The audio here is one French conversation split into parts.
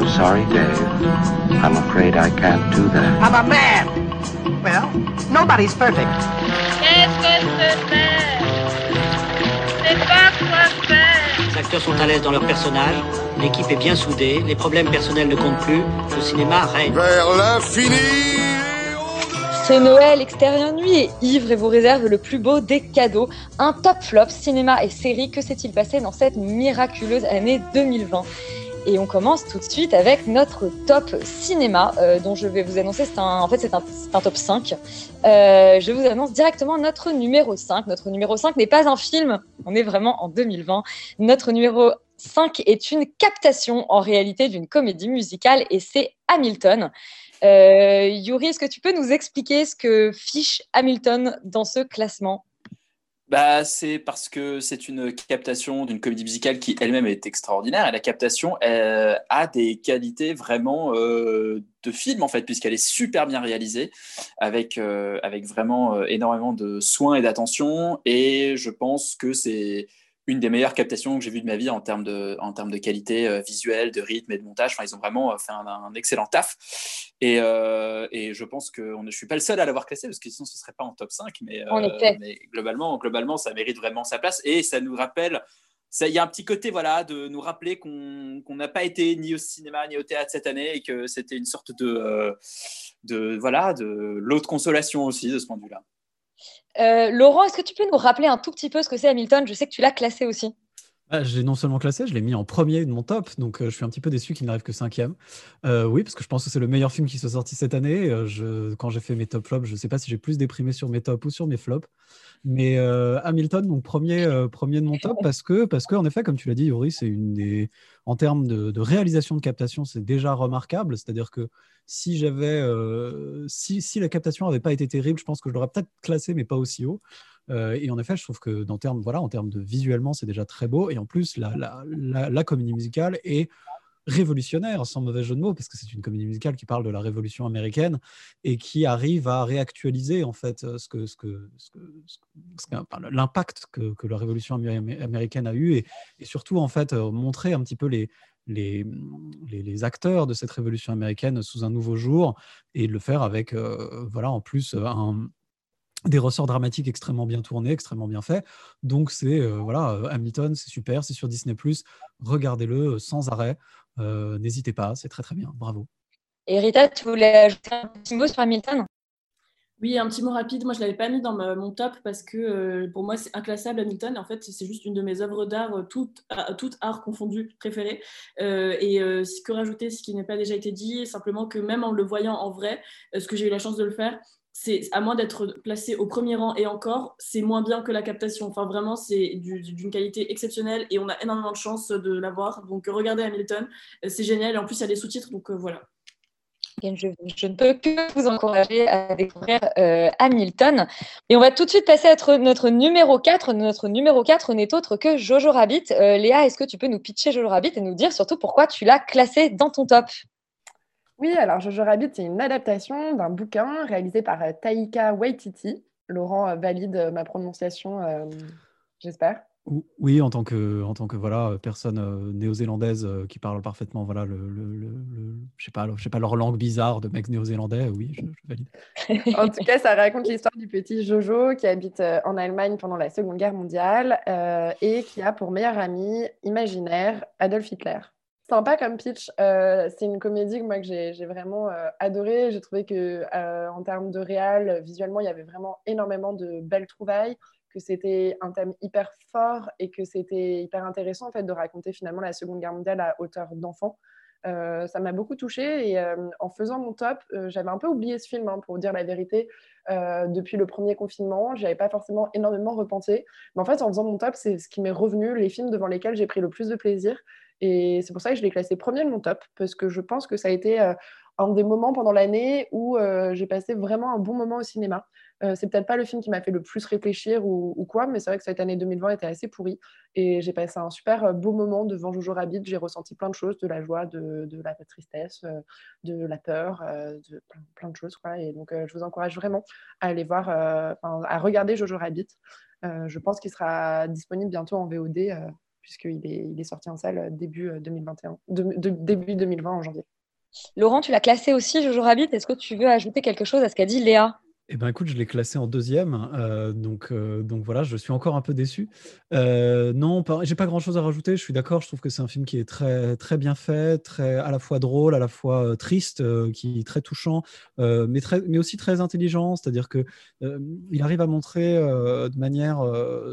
I'm sorry, Dave. I'm afraid I can't do that. I'm a man? Well, nobody's perfect. Qu'est-ce que c'est faire? C'est pas quoi faire! Les acteurs sont à l'aise dans leur personnage, l'équipe est bien soudée, les problèmes personnels ne comptent plus, le cinéma règne. Vers l'infini C'est Noël, Extérieur Nuit et Ivre et vous réserve le plus beau des cadeaux. Un top flop cinéma et série. Que s'est-il passé dans cette miraculeuse année 2020 et on commence tout de suite avec notre top cinéma, euh, dont je vais vous annoncer, en fait c'est un, c'est un top 5. Euh, je vous annonce directement notre numéro 5. Notre numéro 5 n'est pas un film, on est vraiment en 2020. Notre numéro 5 est une captation en réalité d'une comédie musicale et c'est Hamilton. Euh, Yuri, est-ce que tu peux nous expliquer ce que fiche Hamilton dans ce classement? Bah, c'est parce que c'est une captation d'une comédie musicale qui elle-même est extraordinaire et la captation euh, a des qualités vraiment euh, de film en fait puisqu'elle est super bien réalisée avec, euh, avec vraiment énormément de soins et d'attention. Et je pense que c'est une des meilleures captations que j'ai vues de ma vie en termes de, en termes de qualité euh, visuelle, de rythme et de montage. Enfin, ils ont vraiment euh, fait un, un excellent taf. Et, euh, et je pense que on, je ne suis pas le seul à l'avoir classé, parce que sinon ce ne serait pas en top 5. Mais, euh, globalement, globalement, ça mérite vraiment sa place. Et ça nous rappelle, il y a un petit côté voilà, de nous rappeler qu'on qu'on n'a pas été ni au cinéma ni au théâtre cette année et que c'était une sorte de, de, voilà, de lot de consolation aussi de ce point de vue-là. Euh, Laurent, est-ce que tu peux nous rappeler un tout petit peu ce que c'est Hamilton? Je sais que tu l'as classé aussi. Ah, je l'ai non seulement classé, je l'ai mis en premier de mon top, donc euh, je suis un petit peu déçu qu'il n'arrive que cinquième. Euh, oui, parce que je pense que c'est le meilleur film qui soit sorti cette année. Euh, quand j'ai fait mes top flops, je ne sais pas si j'ai plus déprimé sur mes tops ou sur mes flops. Mais Hamilton, donc premier, premier de mon top, parce que, parce que en effet, comme tu l'as dit, Yuri, c'est une des, en termes de, réalisation de captation, c'est déjà remarquable. C'est-à-dire que si j'avais, si, si la captation n'avait pas été terrible, je pense que je l'aurais peut-être classé, mais pas aussi haut. Euh, et en effet, je trouve que en termes de visuellement, c'est déjà très beau. Et en plus, la, la, comédie musicale est révolutionnaire, sans mauvais jeu de mots, parce que c'est une comédie musicale qui parle de la révolution américaine et qui arrive à réactualiser en fait l'impact que, la révolution amé- américaine a eu et, surtout en fait euh, montrer un petit peu les, acteurs de cette révolution américaine sous un nouveau jour et le faire avec euh, voilà en plus un des ressorts dramatiques extrêmement bien tournés, extrêmement bien faits. Donc c'est euh, voilà, euh, Hamilton, c'est super, c'est sur Disney+. Regardez-le euh, sans arrêt. Euh, N'hésitez pas, c'est très très bien. Bravo. Et Rita, tu voulais ajouter un petit mot sur Hamilton? Oui, un petit mot rapide. Moi, je ne l'avais pas mis dans ma- mon top parce que euh, pour moi, c'est inclassable Hamilton. En fait, c'est juste une de mes œuvres d'art, euh, toutes tout art confondu, préférées. Euh, et euh, ce que rajouter, ce qui n'a pas déjà été dit, simplement que même en le voyant en vrai, euh, ce que j'ai eu la chance de le faire, c'est à moins d'être placé au premier rang et encore, c'est moins bien que la captation. Enfin, vraiment, c'est du- d'une qualité exceptionnelle et on a énormément de chance de l'avoir. Donc, regardez Hamilton, euh, c'est génial. Et en plus, il y a des sous-titres, donc euh, voilà. Je, ne peux que vous encourager à découvrir euh, Hamilton. Et on va tout de suite passer à notre, numéro 4. Notre numéro 4 n'est autre que Jojo Rabbit. Léa, est-ce que tu peux nous pitcher Jojo Rabbit et nous dire surtout pourquoi tu l'as classé dans ton top? Oui, alors Jojo Rabbit, c'est une adaptation d'un bouquin réalisé par euh, Taika Waititi. Laurent euh, valide euh, ma prononciation, euh, j'espère. Ou- Oui, en tant que, en tant que voilà, personne néo-zélandaise qui parle parfaitement voilà, le, le, le- le- je sais pas, je sais pas, leur langue bizarre de mecs néo-zélandais, oui, je, je valide. En tout cas, ça raconte l'histoire du petit Jojo qui habite en Allemagne pendant la Seconde Guerre mondiale euh, et qui a pour meilleur ami imaginaire Adolf Hitler. Sympa comme pitch. euh, c'est une comédie que moi j'ai vraiment euh, adorée. J'ai trouvé que euh, en termes de réal, visuellement, il y avait vraiment énormément de belles trouvailles, que c'était un thème hyper fort et que c'était hyper intéressant en fait de raconter finalement la Seconde Guerre mondiale à hauteur d'enfant. Ça m'a beaucoup touchée et en faisant mon top, j'avais un peu oublié ce film, hein, pour dire la vérité. Depuis le premier confinement, j'avais pas forcément énormément repensé. Mais en fait, en faisant mon top, c'est ce qui m'est revenu, les films devant lesquels j'ai pris le plus de plaisir. Et c'est pour ça que je l'ai classé premier de mon top, parce que je pense que ça a été euh, un des moments pendant l'année où euh, j'ai passé vraiment un bon moment au cinéma. Euh, c'est peut-être pas le film qui m'a fait le plus réfléchir ou, quoi, mais c'est vrai que cette année 2020 était assez pourrie. Et j'ai passé un super euh, beau moment devant Jojo Rabbit. J'ai ressenti plein de choses, de la joie, de, la tristesse, de la peur, de plein, de choses. Et donc, je vous encourage vraiment à aller voir, à regarder Jojo Rabbit. Je pense qu'il sera disponible bientôt en VOD, puisqu'il est, il est sorti en salle début euh, 2021, de- de- début 2020 en janvier. Laurent, tu l'as classé aussi, Jojo Rabbit. Est-ce que tu veux ajouter quelque chose à ce qu'a dit Léa? Eh ben écoute, je l'ai classé en deuxième, euh, donc, euh, donc voilà, je suis encore un peu déçu. Euh, non, j'ai pas grand-chose à rajouter. Je suis d'accord. Je trouve que c'est un film qui est très très bien fait, très à la fois drôle, à la fois euh, triste, qui est très touchant, mais très, mais aussi très intelligent. C'est-à-dire que il arrive à montrer de manière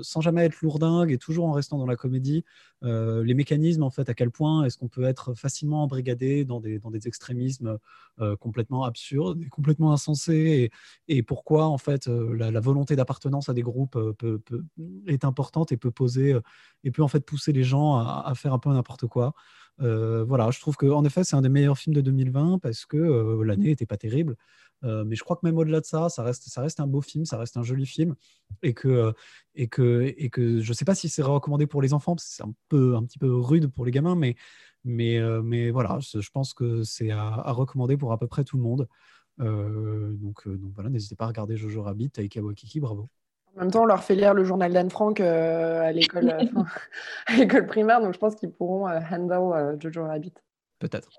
sans jamais être lourdingue et toujours en restant dans la comédie euh, les mécanismes en fait. À quel point est-ce qu'on peut être facilement embrigadé dans des dans des extrémismes euh, complètement absurdes et complètement insensés et, pourquoi en fait euh, la, volonté d'appartenance à des groupes peut- est importante et peut poser et peut en fait pousser les gens à, faire un peu n'importe quoi. Voilà, je trouve que en effet c'est un des meilleurs films de 2020 parce que l'année n'était pas terrible. Euh, mais je crois que même au-delà de ça, ça reste, ça reste un beau film, ça reste un joli film, et que, euh, et que, et que je ne sais pas si c'est recommandé pour les enfants, parce que c'est un peu, un petit peu rude pour les gamins, mais, mais, euh, mais voilà, je, pense que c'est à, à recommander pour à peu près tout le monde. Euh, donc, donc voilà, n'hésitez pas à regarder Jojo Rabbit, Taika Waititi, bravo. En même temps, on leur fait lire le journal d'Anne Frank euh, à l'école euh, enfin, à l'école primaire, donc je pense qu'ils pourront euh, handle euh, Jojo Rabbit. Peut-être.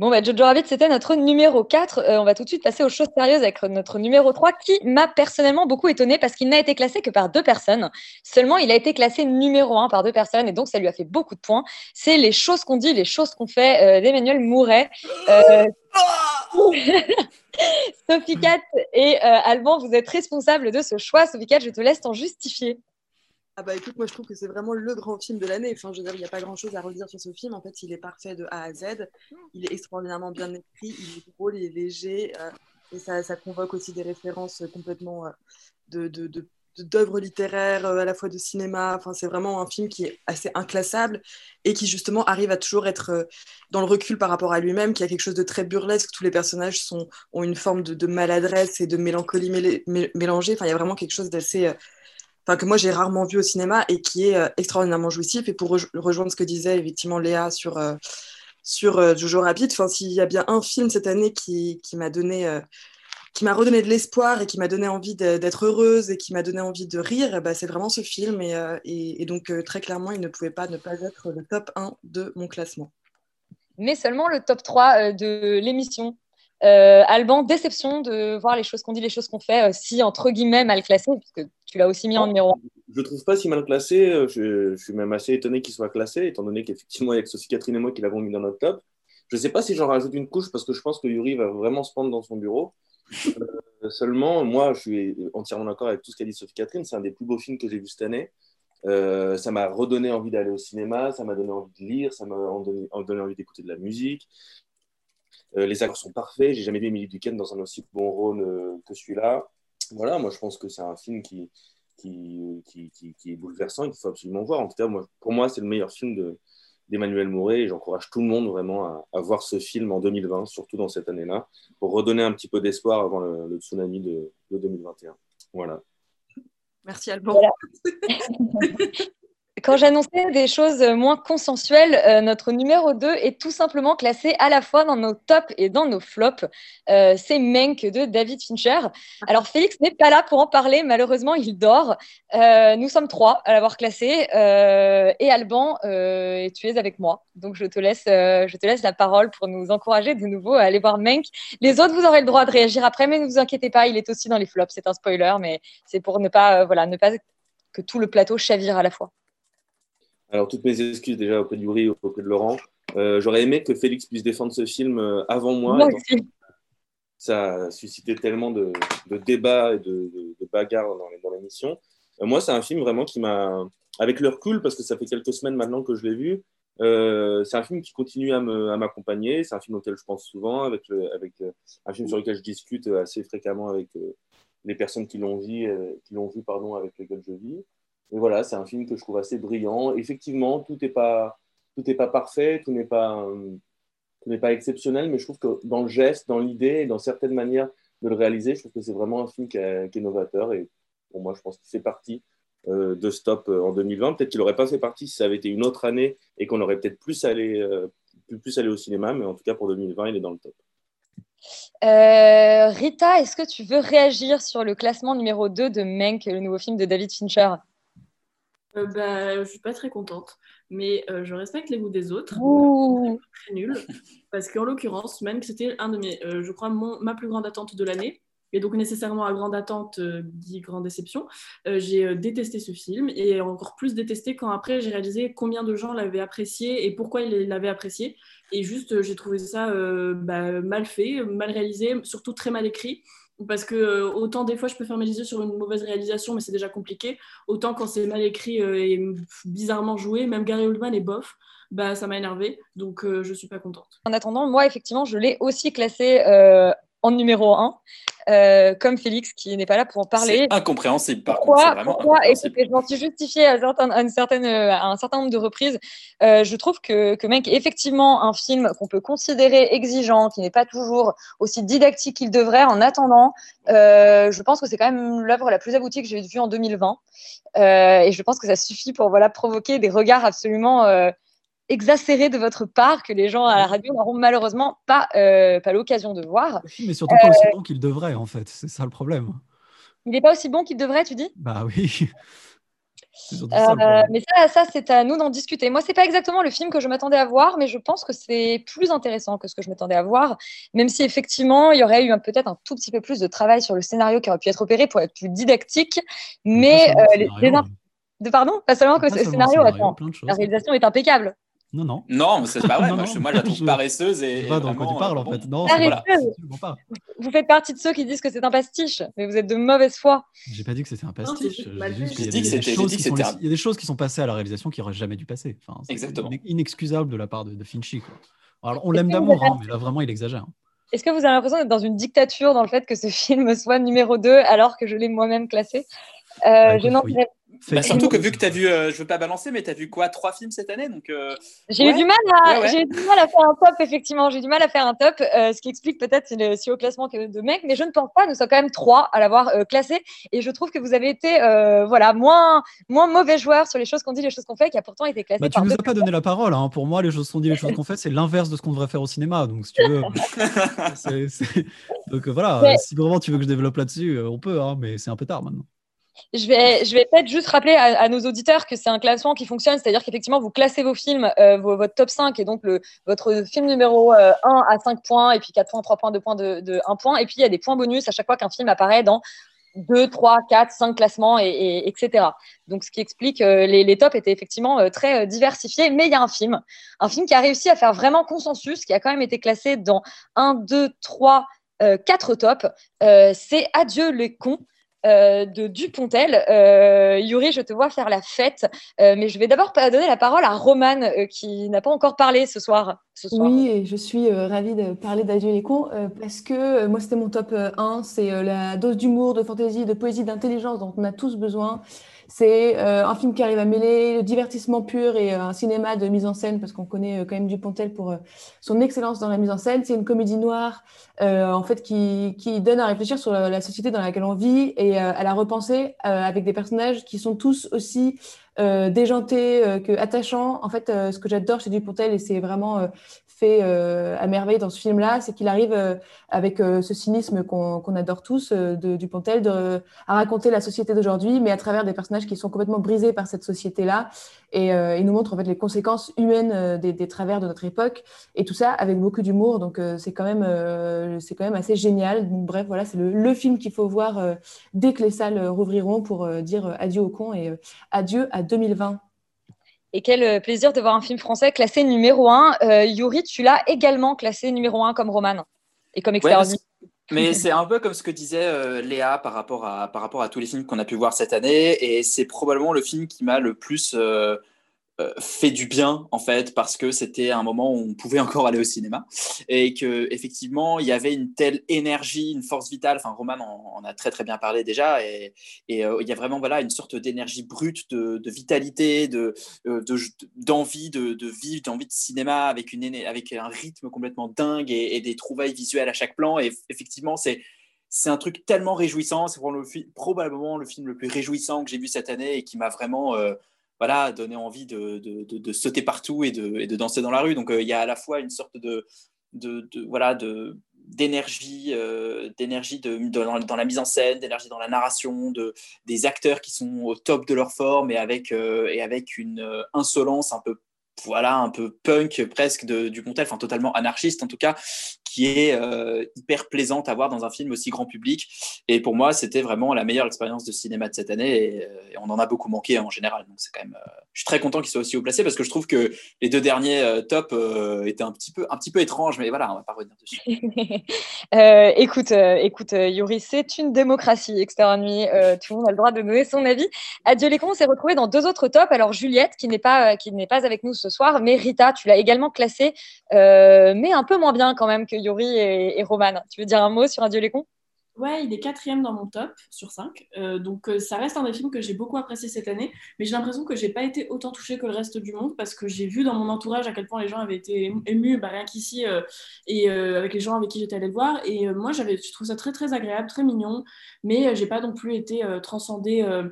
Bon, bah, Jojo Rabbit, c'était notre numéro 4. Euh, on va tout de suite passer aux choses sérieuses avec notre numéro 3, qui m'a personnellement beaucoup étonné parce qu'il n'a été classé que par deux personnes. Seulement, il a été classé numéro 1 par deux personnes et donc ça lui a fait beaucoup de points. C'est Les choses qu'on dit, les choses qu'on fait euh, d'Emmanuel Mouret. Euh, Sophie Cat et euh, Alban, vous êtes responsables de ce choix. Sophie Cat, je te laisse t'en justifier. Ah bah écoute, moi je trouve que c'est vraiment le grand film de l'année. Enfin, je veux dire, il n'y a pas grand chose à redire sur ce film. En fait, il est parfait de A à Z. Il est extraordinairement bien écrit, il est drôle, il est léger. euh, et ça, ça convoque aussi des références complètement euh, d'œuvres littéraires, euh, à la fois de cinéma. Enfin, c'est vraiment un film qui est assez inclassable et qui justement arrive à toujours être dans le recul par rapport à lui-même, qui a quelque chose de très burlesque. Tous les personnages sont, ont une forme de, de maladresse et de mélancolie mélangée. Enfin, il y a vraiment quelque chose d'assez... que moi j'ai rarement vu au cinéma et qui est euh, extraordinairement jouissif. Et pour rej- rejoindre ce que disait effectivement Léa sur, euh, sur euh, Jojo Rabbit, enfin, s'il y a bien un film cette année qui, qui m'a donné, euh, qui m'a redonné de l'espoir et qui m'a donné envie d'être heureuse et qui m'a donné envie de rire, ben, c'est vraiment ce film. Et, euh, donc très clairement, il ne pouvait pas ne pas être le top 1 de mon classement. mais seulement le top 3 euh, de l'émission. Alban, déception de voir les choses qu'on dit, les choses qu'on fait, si entre guillemets mal classé, puisque tu l'as aussi mis en numéro 1. Je trouve pas si mal classé. euh, Je, je suis même assez étonné qu'il soit classé, étant donné qu'effectivement, il y a que Sophie Catherine et moi qui l'avons mis dans notre top. Je sais pas si j'en rajoute une couche parce que je pense que Yuri va vraiment se pendre dans son bureau. Euh, seulement, moi, je suis entièrement d'accord avec tout ce qu'a dit Sophie Catherine. C'est un des plus beaux films que j'ai vu cette année. Euh, ça m'a redonné envie d'aller au cinéma, ça m'a donné envie de lire, ça m'a donné, donné envie d'écouter de la musique. Euh, les acteurs sont parfaits. J'ai jamais vu Emily Duquesne dans un aussi bon rôle que celui-là. Voilà, moi je pense que c'est un film qui, qui, qui, qui, qui est bouleversant et qu'il faut absolument voir. En tout cas, moi, pour moi, c'est le meilleur film de, d'Emmanuel Mouret et j'encourage tout le monde vraiment à, à voir ce film en 2020, surtout dans cette année-là, pour redonner un petit peu d'espoir avant le, le tsunami de, de 2021. Voilà. Merci Alban. Voilà. Quand j'annonçais des choses moins consensuelles, euh, notre numéro 2 est tout simplement classé à la fois dans nos tops et dans nos flops. Euh, c'est Menk de David Fincher. Alors Félix n'est pas là pour en parler, malheureusement il dort. Euh, nous sommes trois à l'avoir classé et Alban, et tu es avec moi. Donc je te, laisse, je te laisse la parole pour nous encourager de nouveau à aller voir Menk. Les autres, vous aurez le droit de réagir après, mais ne vous inquiétez pas, il est aussi dans les flops. C'est un spoiler, mais c'est pour ne pas, voilà, ne pas que tout le plateau chavire à la fois. Alors, toutes mes excuses déjà auprès de Yuri, auprès de Laurent. Euh, J'aurais aimé que Félix puisse défendre ce film euh, avant moi. Ça a suscité tellement de, de débats et de, de- de bagarres dans, l'émission. Euh, moi, c'est un film vraiment qui m'a, avec le recul, parce que ça fait quelques semaines maintenant que je l'ai vu, Euh, c'est un film qui continue à m'accompagner. C'est un film auquel je pense souvent, avec, le- avec un film sur lequel je discute assez fréquemment avec les personnes qui l'ont vu, qui l'ont vu pardon, avec lesquelles je vis. Et voilà, c'est un film que je trouve assez brillant. Effectivement, tout n'est pas, tout n'est pas parfait, tout n'est pas, tout pas exceptionnel, mais je trouve que dans le geste, dans l'idée et dans certaines manières de le réaliser, je trouve que c'est vraiment un film qui est, est novateur. Et pour moi, je pense qu'il fait partie euh, de Stop euh, en 2020. Peut-être qu'il n'aurait pas fait partie si ça avait été une autre année et qu'on aurait peut-être plus allé, euh, plus, plus allé au cinéma, mais en tout cas pour 2020, il est dans le top. Euh, Rita, est-ce que tu veux réagir sur le classement numéro 2 de Mank, le nouveau film de David Fincher? Euh, bah, je suis pas très contente, mais euh, je respecte les goûts des autres. Ouh. Très nul, parce qu'en l'occurrence, même que c'était un de mes, euh, je crois, mon- ma plus grande attente de l'année, et donc nécessairement à grande attente euh, dit grande déception. J'ai détesté ce film et encore plus détesté quand après j'ai réalisé combien de gens l'avaient apprécié et pourquoi ils l'avaient apprécié. Et juste, j'ai trouvé ça bah, mal fait, mal réalisé, surtout très mal écrit. Parce que euh, autant des fois je peux fermer les yeux sur une mauvaise réalisation, mais c'est déjà compliqué. Autant quand c'est mal écrit euh, et bizarrement joué, même Gary Oldman est bof, bah ça m'a énervé. Donc euh, je suis pas contente. En attendant, moi, effectivement, je l'ai aussi classé euh, en numéro 1, euh, comme Félix, qui n'est pas là pour en parler. C'est incompréhensible, par contre. Pourquoi, vraiment pourquoi incompréhensible. Écoutez, je m'en suis justifiée à, certaines- à une certaine, à un certain nombre de reprises? Euh, je trouve que, que est effectivement un film qu'on peut considérer exigeant, qui n'est pas toujours aussi didactique qu'il devrait. En attendant, euh, je pense que c'est quand même l'œuvre la plus aboutie que j'ai vue en 2020. Euh, et je pense que ça suffit pour voilà, provoquer des regards absolument euh, exacerbés de votre part que les gens à la radio n'auront malheureusement pas, euh, pas l'occasion de voir. Le film est surtout pas aussi bon qu'il devrait, en fait. C'est ça le problème. Il n'est pas aussi bon qu'il devrait, tu dis? Bah oui. Euh, mais ça, ça c'est à nous d'en discuter. Moi, c'est pas exactement le film que je m'attendais à voir, mais je pense que c'est plus intéressant que ce que je m'attendais à voir, même si effectivement, il y aurait eu peut-être un tout petit peu plus de travail sur le scénario qui aurait pu être opéré pour être plus didactique. Mais euh, les, scénario, inf- de pardon, pas seulement que Pas ce seulement scénario, scénario, attends, la réalisation est impeccable. Non, non. Non, mais c'est pas vrai. Non, moi, non. je, moi, je la trouve Je- paresseuse et, Je vois dans quoi tu parles, euh, en bon. fait. Non, Paresseuse. voilà, pas. Vous faites partie de ceux qui disent que c'est un pastiche, mais vous êtes de mauvaise foi. J'ai pas dit que c'était un pastiche. J'ai dit que des c'était- Il y a des choses qui sont passées à la réalisation qui auraient jamais dû passer. Enfin, c'est Exactement. Inexcusable de la part de, de Finchy. quoi. Alors, on l'aime d'amour, hein, mais là, vraiment, il exagère. Est-ce que vous avez l'impression d'être dans une dictature dans le fait que ce film soit numéro 2 alors que je l'ai moi-même classé? Euh, Bah, Je écoute, n'en oui. Bah, surtout que vu que tu as vu, euh, je veux pas balancer, mais tu as vu quoi Trois films cette année donc, euh, J'ai ouais. eu du mal à, Ouais, ouais. j'ai eu du mal à faire un top, effectivement. J'ai eu du mal à faire un top, euh, ce qui explique peut-être le si haut classement que de mecs, mais je ne pense pas. Nous sommes quand même trois à l'avoir euh, classé, et je trouve que vous avez été, euh, voilà, moins, moins mauvais joueur sur les choses qu'on dit, les choses qu'on fait, qui a pourtant été classé Bah, tu par nous as pas donné la parole. hein. Pour moi, les choses qu'on dit, les choses qu'on fait, c'est l'inverse de ce qu'on devrait faire au cinéma. Donc, si tu veux. Donc, voilà. Mais- Si vraiment tu veux que je développe là-dessus, on peut, hein, mais c'est un peu tard maintenant. Je vais, peut-être juste rappeler à, nos auditeurs que c'est un classement qui fonctionne, c'est-à-dire qu'effectivement, vous classez vos films, euh, votre top 5 et donc votre film numéro euh, 1 à 5 points, et puis 4 points, 3 points, 2 points, de, de 1 point. Et puis, il y a des points bonus à chaque fois qu'un film apparaît dans 2, 3, 4, 5 classements, et, et- etc. Donc, ce qui explique euh, les, les tops étaient effectivement euh, très euh, diversifiés. Mais il y a un film, un film qui a réussi à faire vraiment consensus, qui a quand même été classé dans 1, 2, 3, 4 tops. Euh, c'est Adieu les cons euh, de Dupontel. Euh, Yuri, je te vois faire la fête, euh, mais je vais d'abord donner la parole à Romane euh, qui n'a pas encore parlé ce soir. Oui, je suis ravie de parler d'Adieu les cons parce que moi c'était mon top euh, 1, c'est la dose d'humour, de fantaisie, de poésie, d'intelligence dont on a tous besoin. C'est euh, un film qui arrive à mêler le divertissement pur et euh, un cinéma de mise en scène parce qu'on connaît euh, quand même Dupontel pour son excellence dans la mise en scène. C'est une comédie noire en fait qui, qui donne à réfléchir sur la, société dans laquelle on vit et à la repenser avec des personnages qui sont tous aussi déjantés que attachants. En fait, ce que j'adore chez Dupontel, et c'est vraiment fait à merveille dans ce film-là, c'est qu'il arrive avec ce cynisme qu'on adore tous de Dupontel à raconter la société d'aujourd'hui, mais à travers des personnages qui sont complètement brisés par cette société-là. Et euh, il nous montre en fait les conséquences humaines euh, des, des travers de notre époque, et tout ça avec beaucoup d'humour. Donc euh, c'est quand même euh, c'est quand même assez génial. Donc, bref, voilà, c'est le, le film qu'il faut voir euh, dès que les salles rouvriront pour euh, dire adieu aux cons et euh, adieu à 2020. Et quel plaisir de voir un film français classé numéro 1. Yuri, tu l'as également classé numéro 1 comme Romane et comme extérieur. Mais c'est un peu comme ce que disait euh, Léa par rapport, à, par rapport à tous les films qu'on a pu voir cette année. Et c'est probablement le film qui m'a le plus euh, fait du bien en fait parce que c'était un moment où on pouvait encore aller au cinéma et que effectivement il y avait une telle énergie, une force vitale. Enfin, Roman en, en a très très bien parlé déjà et, et, euh, il y a vraiment voilà une sorte d'énergie brute, de, vitalité, de euh, de- d'envie de, vivre, d'envie de cinéma avec une avec un rythme complètement dingue et, des trouvailles visuelles à chaque plan. Et effectivement, c'est c'est un truc tellement réjouissant. C'est probablement le, film le plus réjouissant que j'ai vu cette année et qui m'a vraiment euh, voilà, donné envie de, de, de- sauter partout et de, de danser dans la rue. Donc euh, il y a à la fois une sorte de, voilà, de d'énergie euh, d'énergie de, dans, la mise en scène d'énergie dans la narration de des acteurs qui sont au top de leur forme et avec euh, et avec une insolence un peu voilà un peu punk presque de, du Montel, enfin totalement anarchiste en tout cas, qui est euh, hyper plaisante à voir dans un film aussi grand public. Et pour moi, c'était vraiment la meilleure expérience de cinéma de cette année et, euh, on en a beaucoup manqué en général. Donc c'est quand même, euh, je suis très content qu'il soit aussi haut placé parce que je trouve que les deux derniers euh, tops étaient un petit peu un petit peu étranges, mais voilà, on va pas revenir dessus. Écoute, écoute, Yuri, c'est une démocratie, Extérieur Nuit. Tout le monde a le droit de donner son avis. Adieu les cons, on s'est retrouvé dans deux autres tops. Alors Juliette, qui n'est pas, qui n'est pas avec nous ce soir, mais Rita, tu l'as également classée, mais un peu moins bien quand même que Yuri et, Roman. Tu veux dire un mot sur Adieu les cons? Ouais, il est quatrième dans mon top sur 5. donc euh, ça reste un des films que j'ai beaucoup apprécié cette année, mais j'ai l'impression que j'ai pas été autant touchée que le reste du monde parce que j'ai vu dans mon entourage à quel point les gens avaient été émus, bah, rien qu'ici, euh, et euh, avec les gens avec qui j'étais allée le voir. Et euh, moi, j'avais, je trouve ça très très agréable, très mignon, mais euh, j'ai pas non plus été euh, transcendée euh,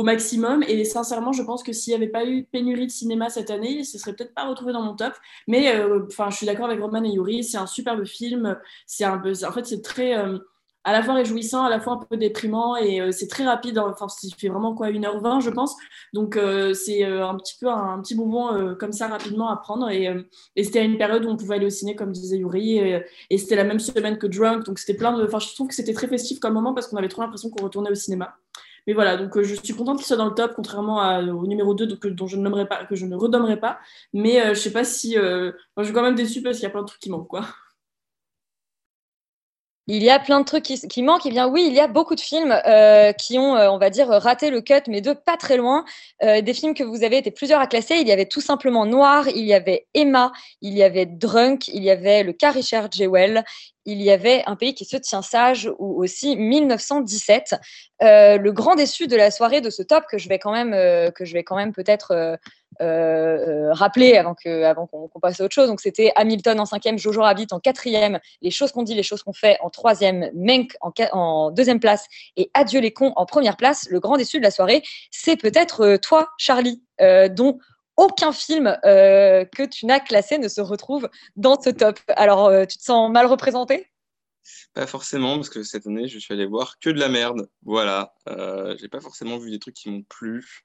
au maximum. Et sincèrement, je pense que s'il n'y avait pas eu pénurie de cinéma cette année, ce serait peut-être pas retrouvé dans mon top. Mais euh, enfin, je suis d'accord avec Roman et Yuri, c'est un superbe film. C'est un peu, en fait, c'est très euh, à la fois réjouissant, à la fois un peu déprimant et euh, c'est très rapide. Enfin, il fait vraiment quoi 1h20, je pense. Donc, c'est un petit peu un, petit bonbon comme ça rapidement à prendre. Et, et c'était une période où on pouvait aller au ciné, comme disait Yuri. Et, et c'était la même semaine que Drunk. Donc, c'était plein de. Enfin, je trouve que c'était très festif comme moment parce qu'on avait trop l'impression qu'on retournait au cinéma. Mais voilà, donc euh, je suis contente qu'il soit dans le top, contrairement à- au numéro 2 donc, euh, dont je ne nommerai pas, que je ne redommerai pas. Mais euh, je sais pas si. euh, je suis quand même déçue parce qu'il y a plein de trucs qui manquent, quoi. Il y a plein de trucs qui, manquent. Eh bien, oui, il y a beaucoup de films euh, qui ont, euh, on va dire, raté le cut, mais de pas très loin. Euh, des films que vous avez été plusieurs à classer. Il y avait tout simplement Noir, il y avait Emma, il y avait Drunk, il y avait le cas Richard Jewell, il y avait Un pays qui se tient sage ou aussi 1917. Euh, le grand déçu de la soirée de ce top que je vais quand même, que je vais quand même peut-être euh, euh, rappeler avant qu'on passe à autre chose. Donc c'était Hamilton en cinquième, Jojo Rabbit en quatrième, Les choses qu'on dit, les choses qu'on fait en troisième, Menk en, deuxième place et Adieu les cons en première place. Le grand déçu de la soirée, c'est peut-être euh, toi, Charlie, dont aucun film que tu n'as classé ne se retrouve dans ce top. Alors, tu te sens mal représenté? Pas forcément, parce que cette année, je suis allé voir que de la merde. Voilà. Euh, j'ai pas forcément vu des trucs qui m'ont plu.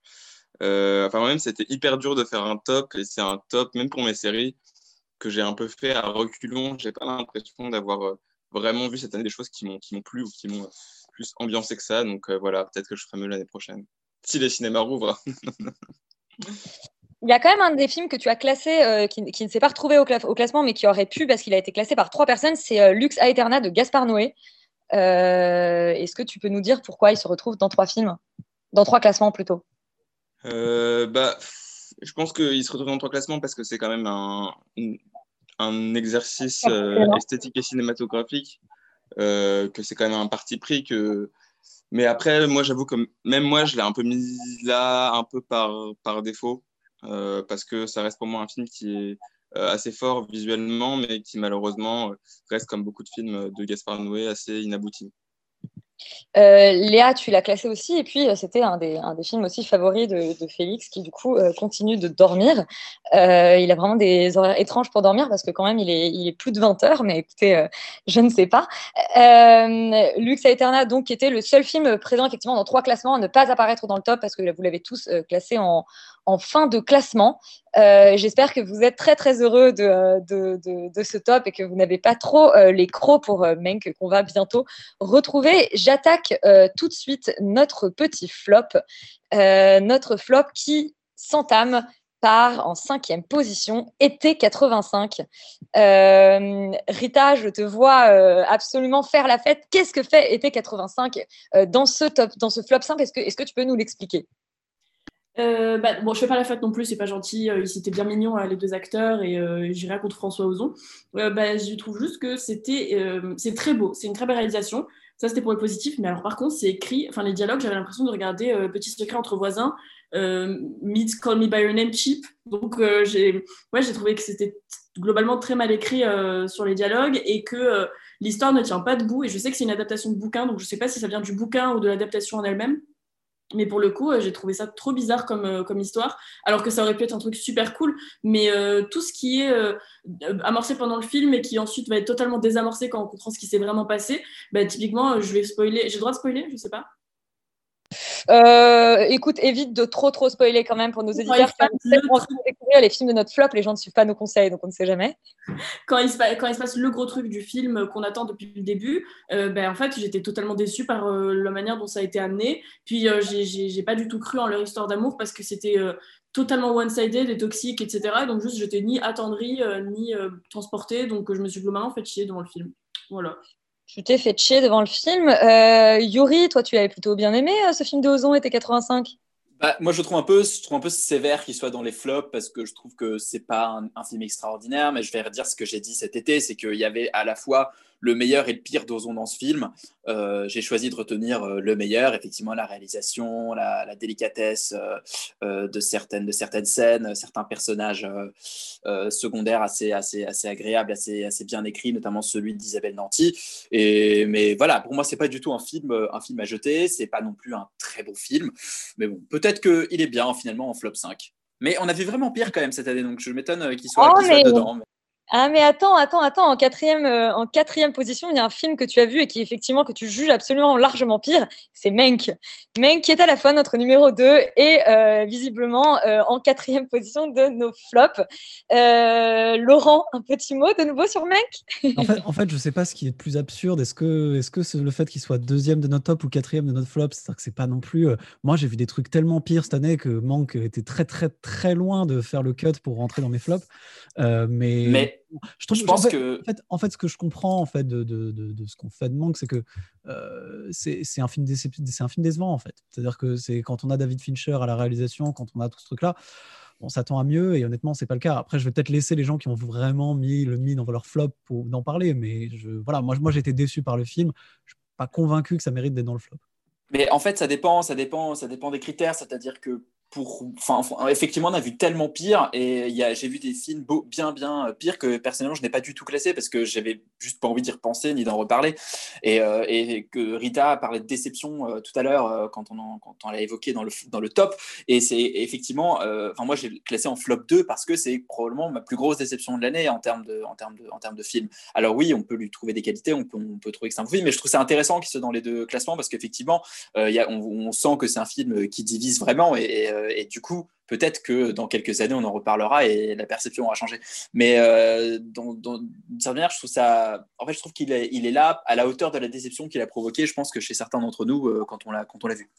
Euh, enfin, moi-même, c'était hyper dur de faire un top, et c'est un top, même pour mes séries, que j'ai un peu fait à reculons. J'ai pas l'impression d'avoir euh, vraiment vu cette année des choses qui m'ont plu ou qui m'ont euh, plus ambiancé que ça. Donc voilà, peut-être que je ferai mieux l'année prochaine. Si les cinémas rouvrent. Il y a quand même un des films que tu as classé, qui, ne s'est pas retrouvé au, cla- au classement, mais qui aurait pu parce qu'il a été classé par trois personnes, c'est euh, Lux Aeterna de Gaspard Noé. Est-ce que tu peux nous dire pourquoi il se retrouve dans trois films? Dans trois classements plutôt. Euh, bah, je pense qu'il se retrouve dans trois classements parce que c'est quand même un, un exercice euh, esthétique et cinématographique, euh, que c'est quand même un parti pris. Que... Mais après, moi, j'avoue que même moi, je l'ai un peu mis là, un peu par, par défaut, parce que ça reste pour moi un film qui est assez fort visuellement, mais qui malheureusement reste, comme beaucoup de films de Gaspard Noé, assez inabouti. Euh, Léa, tu l'as classé aussi, et puis euh, c'était un des, films aussi favoris de, Félix qui du coup euh, continue de dormir. Il a vraiment des horaires étranges pour dormir parce que quand même il est, plus de 20 heures, mais écoutez, je ne sais pas. Lux Aeterna, donc, était le seul film présent effectivement dans trois classements à ne pas apparaître dans le top parce que vous l'avez tous classé en fin de classement. Euh, J'espère que vous êtes très très heureux de, de, de, ce top et que vous n'avez pas trop euh, les crocs pour euh, Menk qu'on va bientôt retrouver. J'attaque euh, tout de suite notre petit flop, notre flop qui s'entame par en cinquième position, été 85. Euh, Rita, je te vois absolument faire la fête. Qu'est-ce que fait été 85 euh, dans ce top, dans ce flop simple? Est-ce que, est-ce que tu peux nous l'expliquer? Euh, bah, bon, je fais pas la fête non plus, c'est pas gentil. euh, ils étaient bien mignons, euh, les deux acteurs, et euh, j'ai rien contre François Ozon. Euh, bah, je trouve juste que c'était, c'est très beau, c'est une très belle réalisation. Ça, c'était pour le positif, mais alors par contre, c'est écrit, enfin, les dialogues, j'avais l'impression de regarder Petit secret entre voisins, meets Call Me By Your Name cheap. Donc, j'ai ouais, j'ai trouvé que c'était globalement très mal écrit sur les dialogues et que l'histoire ne tient pas debout. Et je sais que c'est une adaptation de bouquin, donc je sais pas si ça vient du bouquin ou de l'adaptation en elle-même. Mais pour le coup, euh, j'ai trouvé ça trop bizarre comme, euh, comme histoire, alors que ça aurait pu être un truc super cool. Mais euh, tout ce qui est amorcé pendant le film et qui ensuite va être totalement désamorcé quand on comprend ce qui s'est vraiment passé, bah, typiquement, je vais spoiler. J'ai le droit de spoiler Je sais pas. Euh, écoute, évite de trop trop spoiler quand même pour nos éditeurs découvrir les films de notre flop. Les gens ne suivent pas nos conseils, donc on ne sait jamais. quand il, se, pa- quand il se passe le gros truc du film qu'on attend depuis le début, euh, ben, en fait, j'étais totalement déçue par euh, la manière dont ça a été amené. Puis, j'ai- pas du tout cru en leur histoire d'amour parce que c'était totalement one-sided et toxique, etc. Donc, juste, j'étais ni attendrie, ni transportée. Donc, je me suis globalement fait chier devant le film. Voilà. Tu t'es fait chier devant le film. Euh, Yuri, toi, tu l'avais plutôt bien aimé euh, ce film de Ozon été 85 Bah, moi, je trouve un peu, je trouve un peu sévère qu'il soit dans les flops parce que je trouve que c'est pas un, un film extraordinaire. Mais je vais redire ce que j'ai dit cet été, c'est qu'il y avait à la fois le meilleur et le pire d'Ozon dans ce film. Euh, j'ai choisi de retenir euh, le meilleur, effectivement, la réalisation, la, la délicatesse euh, de, certaines, de certaines scènes, certains personnages secondaires assez, assez, assez agréables, assez, assez bien écrits, notamment celui d'Isabelle Nanty. Et, mais voilà, pour moi, c'est pas du tout un film, un film à jeter, c'est pas non plus un très beau film. Mais bon, peut-être qu'il est bien finalement en flop 5. Mais on a vu vraiment pire quand même cette année, donc je m'étonne qu'il soit, Oh, qu'il soit mais- dedans. Ah mais attends, attends, attends, en quatrième, euh, en quatrième position, il y a un film que tu as vu et qui effectivement que tu juges absolument largement pire, c'est Menk. Menk qui est à la fois notre numéro 2 et euh, visiblement euh, en quatrième position de nos flops. Euh, Laurent, un petit mot de nouveau sur Menk? En fait, en fait, je sais pas ce qui est le plus absurde. Est-ce que, est-ce que c'est le fait qu'il soit deuxième de notre top ou quatrième de notre flop C'est-à-dire que c'est pas non plus. euh, Moi, j'ai vu des trucs tellement pires cette année que Manque était très, très, très loin de faire le cut pour rentrer dans mes flops. Euh, mais, Mais je, trouve, je pense en fait, que- En fait, en fait, ce que je comprends en fait de, de, de, de ce qu'on fait de Manque, c'est que euh, c'est c'est un film c'est un film décevant en fait. C'est-à-dire que c'est quand on a David Fincher à la réalisation, quand on a tout ce truc-là. On s'attend à mieux et honnêtement, c'est pas le cas. Après, je vais peut-être laisser les gens qui ont vraiment mis le mis dans leur flop pour d'en parler, mais je, voilà, moi, été déçu par le film. Je suis pas convaincu que ça mérite d'être dans le flop. Mais en fait, ça dépend, ça dépend, ça dépend des critères. C'est-à-dire que effectivement, on a vu tellement pire et j'ai vu des films bien, bien pires que personnellement, je n'ai pas du tout classé parce que j'avais juste pas envie d'y repenser ni d'en reparler. Et, euh, que Rita parlé de déception euh, tout à l'heure euh, quand on, l'a évoqué dans le, dans le top. Et c'est effectivement, euh, enfin, moi, j'ai classé en flop 2 parce que c'est probablement ma plus grosse déception de l'année en termes de, en en termes de film. Alors oui, on peut lui trouver des qualités, on peut, on peut trouver que c'est un film, mais je trouve ça intéressant qu'il soit dans les deux classements parce qu'effectivement, euh, on, sent que c'est un film qui divise vraiment et, euh, et du coup, peut-être que dans quelques années, on en reparlera et la perception aura changé. Mais euh, d'une certaine manière, je trouve ça. En fait, je trouve qu'il est, il est là à la hauteur de la déception qu'il a provoquée. Je pense que chez certains d'entre nous, euh, quand on l'a vu.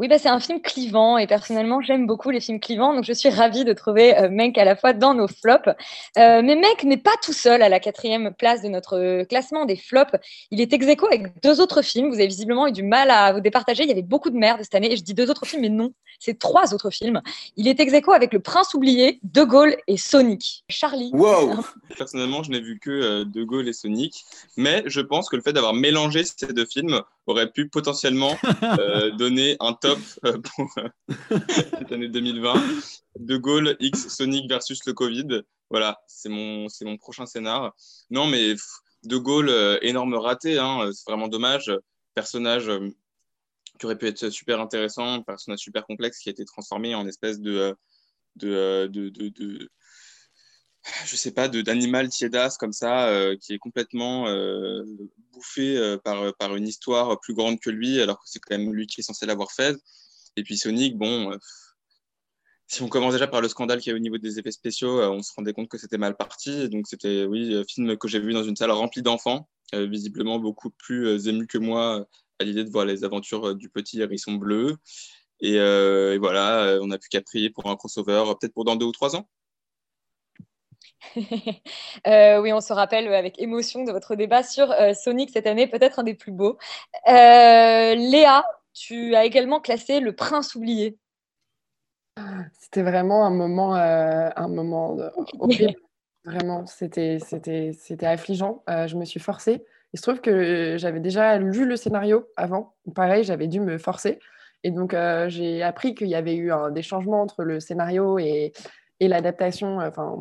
Oui, bah, c'est un film clivant et personnellement, j'aime beaucoup les films clivants, donc je suis ravie de trouver euh, Menk à la fois dans nos flops. Euh, mais Menk n'est pas tout seul à la quatrième place de notre euh, classement des flops. Il est ex aequo avec deux autres films. Vous avez visiblement eu du mal à vous départager. Il y avait beaucoup de merde cette année et je dis deux autres films, mais non, c'est trois autres films. Il est ex aequo avec Le Prince oublié, De Gaulle et Sonic. Charlie. Wow Personnellement, je n'ai vu que euh, De Gaulle et Sonic, mais je pense que le fait d'avoir mélangé ces deux films aurait pu potentiellement euh, donner un top euh, pour euh, cette année 2020. De Gaulle X Sonic versus le Covid. Voilà, c'est mon, c'est mon prochain scénar. Non, mais De Gaulle, énorme raté, hein, c'est vraiment dommage. Personnage qui aurait pu être super intéressant, personnage super complexe qui a été transformé en espèce de, de, de, de je sais pas, d'animal tiédasse comme ça, euh, qui est complètement euh, bouffé euh, par, par une histoire plus grande que lui, alors que c'est quand même lui qui est censé l'avoir fait. Et puis Sonic, bon, si on commence déjà par le scandale qu'il y a au niveau des effets spéciaux, on se rendait compte que c'était mal parti. Donc c'était, oui, un film que j'ai vu dans une salle remplie d'enfants, visiblement beaucoup plus émus que moi à l'idée de voir les aventures du petit hérisson bleu. Et, et voilà, on n'a plus qu'à prier pour un crossover, peut-être pour dans deux ou trois ans. Euh, oui, on se rappelle avec émotion de votre débat sur euh, Sonic cette année, peut-être un des plus beaux. Euh, Léa, tu as également classé Le Prince oublié. C'était vraiment un moment, euh, un moment euh, horrible. Vraiment, c'était, affligeant. Euh, je me suis forcée. Il se trouve que j'avais déjà lu le scénario avant. Pareil, j'avais dû me forcer. Et donc, euh, j'ai appris qu'il y avait eu des changements entre le scénario et, et l'adaptation, euh, enfin,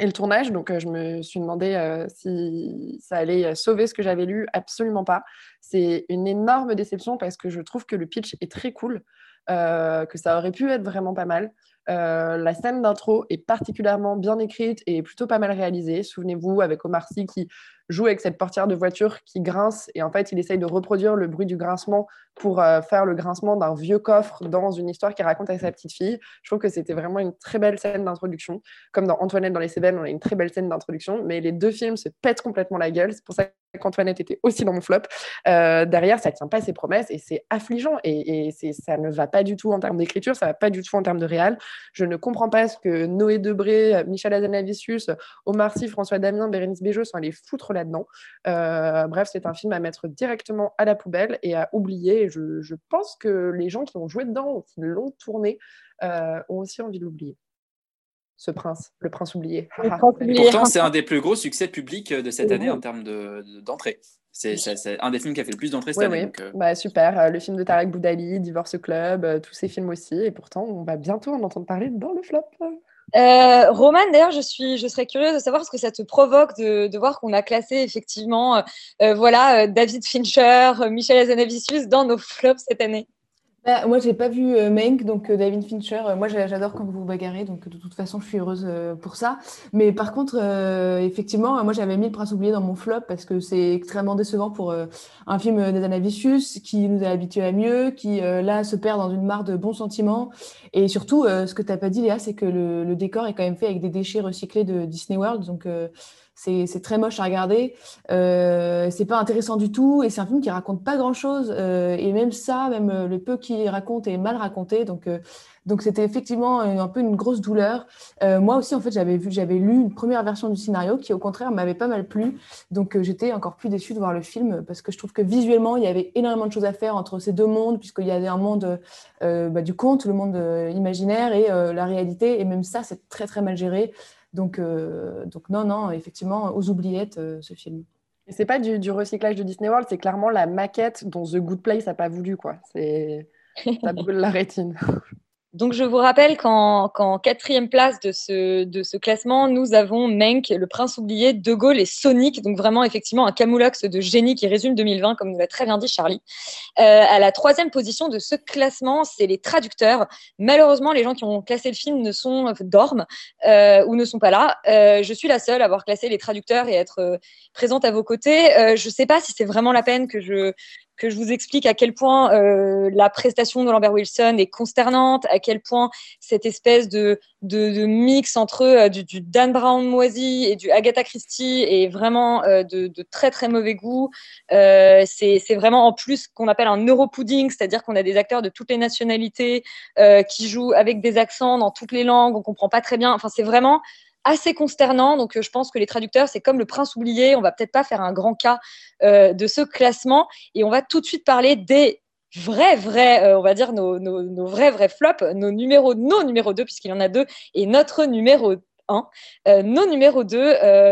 et le tournage. Donc, euh, je me suis demandé euh, si ça allait euh, sauver ce que j'avais lu. Absolument pas. C'est une énorme déception parce que je trouve que le pitch est très cool, que ça aurait pu être vraiment pas mal. La scène d'intro est particulièrement bien écrite et plutôt pas mal réalisée. Souvenez-vous, avec Omar Sy qui joue avec cette portière de voiture qui grince et en fait, il essaye de reproduire le bruit du grincement pour euh, faire le grincement d'un vieux coffre dans une histoire qu'il raconte à sa petite fille. Je trouve que c'était vraiment une très belle scène d'introduction. Comme dans Antoinette dans les Cévennes, on a une très belle scène d'introduction, mais les deux films se pètent complètement la gueule. C'est pour ça qu'Antoinette était aussi dans mon flop. Euh, derrière, ça tient pas ses promesses et c'est affligeant et, ça ne va pas du tout en termes d'écriture, ça va pas du tout en termes de réal. Je ne comprends pas ce que Noé Debré, Michel Azanavicius, Omar Sy, François Damien, Bérénice Bejo sont allés foutre là-dedans. Euh, bref, c'est un film à mettre directement à la poubelle et à oublier. Je, je pense que les gens qui ont joué dedans ou qui l'ont tourné euh, ont aussi envie de l'oublier. Ce prince, le prince oublié. Le Ah, prince oublié. Pourtant, c'est un des plus gros succès publics de cette année en termes de- de- d'entrée. C'est un des films qui a fait le plus d'entrées cette Oui, année. oui. donc, euh, Bah, super. Le film de Tarek Boudali, Divorce Club, tous ces films aussi. Et pourtant, on va bientôt en entendre parler dans le flop. Euh, Roman, d'ailleurs, je je serais curieuse de savoir ce que ça te provoque de, de voir qu'on a classé effectivement, euh, euh, voilà, euh, David Fincher, Michel Hazanavicius dans nos flops cette année. Bah, moi, j'ai pas vu euh, Mank, donc euh, David Fincher. euh, moi, j'a- j'adore quand vous vous bagarrez, donc de toute façon, je suis heureuse euh, pour ça. Mais par contre, effectivement, moi, j'avais mis Le Prince oublié dans mon flop parce que c'est extrêmement décevant pour un film d'Anavicius qui nous a habitués à mieux, qui là se perd dans une mare de bons sentiments. Et surtout, ce que t'as pas dit, Léa, c'est que le, le décor est quand même fait avec des déchets recyclés de Disney World, donc c'est très moche à regarder. Euh, c'est pas intéressant du tout et c'est un film qui raconte pas grand chose. et même ça, même euh, le peu qu'il raconte est mal raconté. Donc, euh, donc c'était effectivement un, peu une grosse douleur. Euh, moi aussi, en fait, j'avais vu, j'avais lu une première version du scénario qui, au contraire, m'avait pas mal plu. Donc, euh, j'étais encore plus déçue de voir le film parce que je trouve que visuellement, il y avait énormément de choses à faire entre ces deux mondes, puisqu'il y avait un monde euh, bah, du conte, le monde euh, imaginaire et euh, la réalité. Et même ça, c'est très, très mal géré. Donc, euh, donc non, non, effectivement, aux oubliettes, euh, ce film. Et c'est pas du, du recyclage de Disney World, c'est clairement la maquette dont The Good Place n'a pas voulu. quoi. C'est Ça brûle la rétine. Donc, je vous rappelle qu'en quatrième place de ce, de ce classement, nous avons Menk, Le Prince oublié, De Gaulle et Sonic. Donc, vraiment, effectivement, un camoulox de génie qui résume 2020, comme nous l'a très bien dit Charlie. Euh, à la troisième position de ce classement, c'est les traducteurs. Malheureusement, les gens qui ont classé le film ne sont, dorment euh, ou ne sont pas là. Euh, je suis la seule à avoir classé les traducteurs et être euh, présente à vos côtés. Euh, je ne sais pas si c'est vraiment la peine que je, que je vous explique à quel point euh, la prestation de Lambert Wilson est consternante, à quel point cette espèce de, mix entre euh, du, Dan Brown moisi et du Agatha Christie est vraiment euh, de, très très mauvais goût. C'est vraiment en plus qu'on appelle un neuropudding, c'est-à-dire qu'on a des acteurs de toutes les nationalités qui jouent avec des accents dans toutes les langues, on comprend pas très bien. Enfin, c'est vraiment assez consternant. Donc, euh, je pense que les traducteurs, c'est comme le prince oublié. On va peut-être pas faire un grand cas euh, de ce classement et on va tout de suite parler des vrais, vrais, euh, on va dire nos, nos, nos, vrais, vrais flops, nos numéros, nos numéros 2, puisqu'il y en a deux, et notre numéro 1. Euh, nos numéros 2,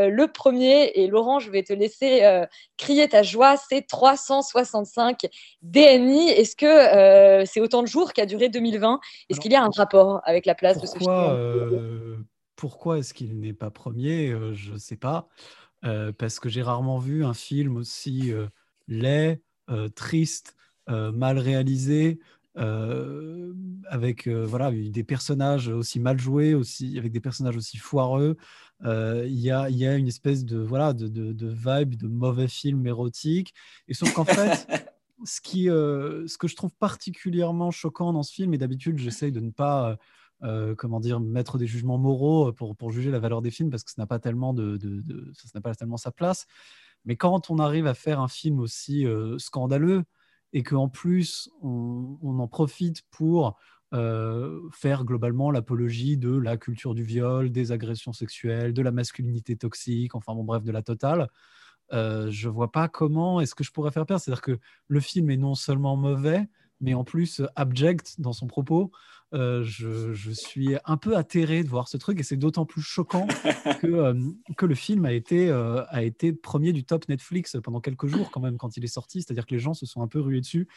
le premier, et Laurent, je vais te laisser crier ta joie, c'est 365 DNI. Est-ce que c'est autant de jours qu'a duré 2020 Est-ce qu'il y a un rapport avec la place de ce film? Pourquoi est-ce qu'il n'est pas premier euh, Je ne sais pas. Euh, parce que j'ai rarement vu un film aussi euh, laid, triste, mal réalisé, avec voilà, des personnages aussi mal joués, aussi, avec des personnages aussi foireux. Il y a, y, a, une espèce de, voilà, de, de, de, vibe de mauvais film érotique. Et sauf qu'en fait, ce, qui, ce que je trouve particulièrement choquant dans ce film, et d'habitude j'essaye de ne pas... Euh, comment dire, mettre des jugements moraux pour, pour, juger la valeur des films parce que ça n'a pas tellement de, de, ça n'a pas tellement sa place. Mais quand on arrive à faire un film aussi euh, scandaleux et qu'en plus on, on, en profite pour euh, faire globalement l'apologie de la culture du viol, des agressions sexuelles, de la masculinité toxique, enfin bon bref de la totale. Euh, je vois pas comment est-ce que je pourrais faire pire. C'est-à-dire que le film est non seulement mauvais, mais en plus euh, abject dans son propos. Euh, je, je suis un peu atterré de voir ce truc et c'est d'autant plus choquant que, euh, que le film a été, euh, a été premier du top Netflix pendant quelques jours quand même quand il est sorti, c'est-à-dire que les gens se sont un peu rués dessus.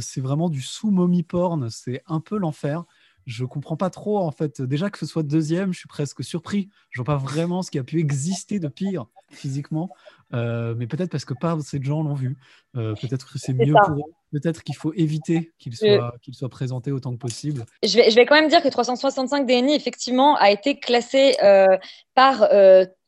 C'est vraiment du sous-mommy porn, c'est un peu l'enfer. Je comprends pas trop en fait. Déjà que ce soit deuxième, je suis presque surpris. Je vois pas vraiment ce qui a pu exister de pire physiquement, Euh, mais peut-être parce que pas assez de gens l'ont vu. Euh, peut-être que c'est mieux ça. pour eux. Peut-être qu'il faut éviter qu'il Euh, soit, qu'il soit présenté autant que possible. Je vais, je vais quand même dire que 365 DNI, effectivement, a été classé euh, par,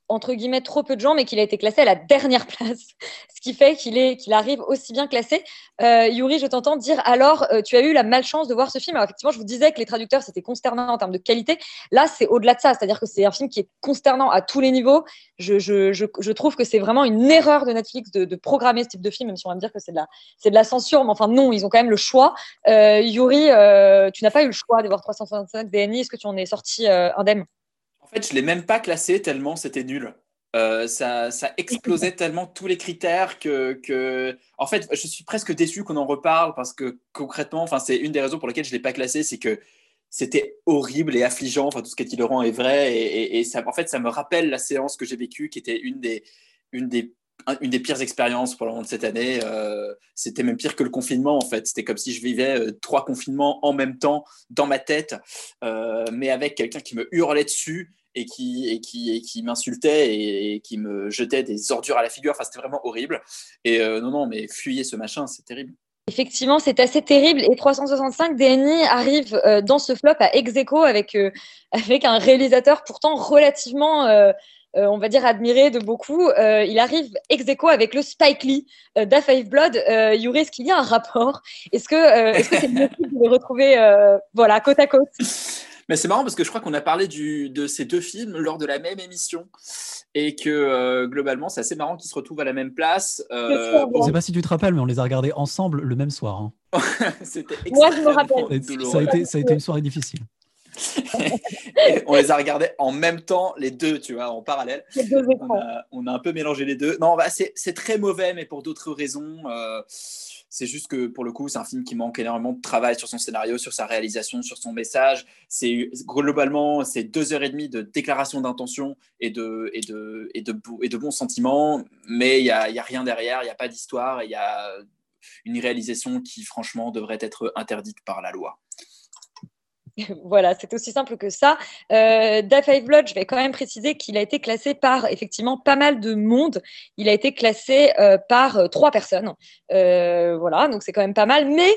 entre guillemets, trop peu de gens, mais qu'il a été classé à la dernière place. Ce qui fait qu'il arrive aussi bien classé. Euh, Yuri, je t'entends dire, alors, euh, tu as eu la malchance de voir ce film. Alors, effectivement, je vous disais que les traducteurs, c'était consternant en termes de qualité. Là, c'est au-delà de ça. C'est-à-dire que c'est un film qui est consternant à tous les niveaux. Je, je, je, trouve que c'est vraiment une erreur de Netflix de, programmer ce type de film, même si on va me dire que c'est de la, de la censure. Mais enfin, non, ils ont quand même le choix. Euh, Yuri, tu n'as pas eu le choix de voir 365 DNI. Est-ce que tu en es sorti indemne? Fait, je l'ai même pas classé tellement c'était nul. Euh, ça, ça explosait tellement tous les critères que, que, en fait, je suis presque déçu qu'on en reparle parce que concrètement, enfin, c'est une des raisons pour lesquelles je l'ai pas classé, c'est que c'était horrible et affligeant. Enfin, tout ce qu'Etti Laurent est vrai et, et- et ça, en fait, ça me rappelle la séance que j'ai vécue, qui était une des, une des un- une des pires expériences pour le moment de cette année. Euh, c'était même pire que le confinement, en fait. C'était comme si je vivais euh, trois confinements en même temps dans ma tête, euh, mais avec quelqu'un qui me hurlait dessus et qui, et qui, et qui m'insultait et, et qui me jetait des ordures à la figure. Enfin, c'était vraiment horrible. Et euh, non, non, mais fuyez ce machin, c'est terrible. Effectivement, c'est assez terrible. Et 365 DNI arrive euh, dans ce flop à ex aequo avec, euh, avec un réalisateur pourtant relativement, euh, on va dire, admiré de beaucoup. Euh, il arrive ex aequo avec le Spike Lee euh, d'A Five Blood. Euh, Yuri, est-ce qu'il y a un rapport? Est-ce que euh, est-ce que c'est possible de les retrouver voilà, côte à côte? Mais c'est marrant parce que je crois qu'on a parlé du, de ces deux films lors de la même émission et que euh, globalement, c'est assez marrant qu'ils se retrouvent à la même place. Euh, Je sais pas si tu te rappelles, mais on les a regardés ensemble le même soir. hein. C'était Moi, je me rappelle. Ça a, été, ça a été une soirée difficile. On les a regardés en même temps, les deux, tu vois, en parallèle. Les deux On a, on a un peu mélangé les deux. Non, bah, c'est c'est très mauvais, mais pour d'autres raisons. Euh, c'est juste que pour le coup, c'est un film qui manque énormément de travail sur son scénario, sur sa réalisation, sur son message. C'est globalement, c'est deux heures et demie de déclaration d'intention et de, et, de, et, de, et de bons sentiments, mais il n'y a, y a rien derrière, il n'y a pas d'histoire, il y a une réalisation qui, franchement, devrait être interdite par la loi. Voilà, c'est aussi simple que ça. Euh, Five Blood, je vais quand même préciser qu'il a été classé par effectivement pas mal de monde. Il a été classé euh, par euh, trois personnes. Euh, voilà, donc c'est quand même pas mal. Mais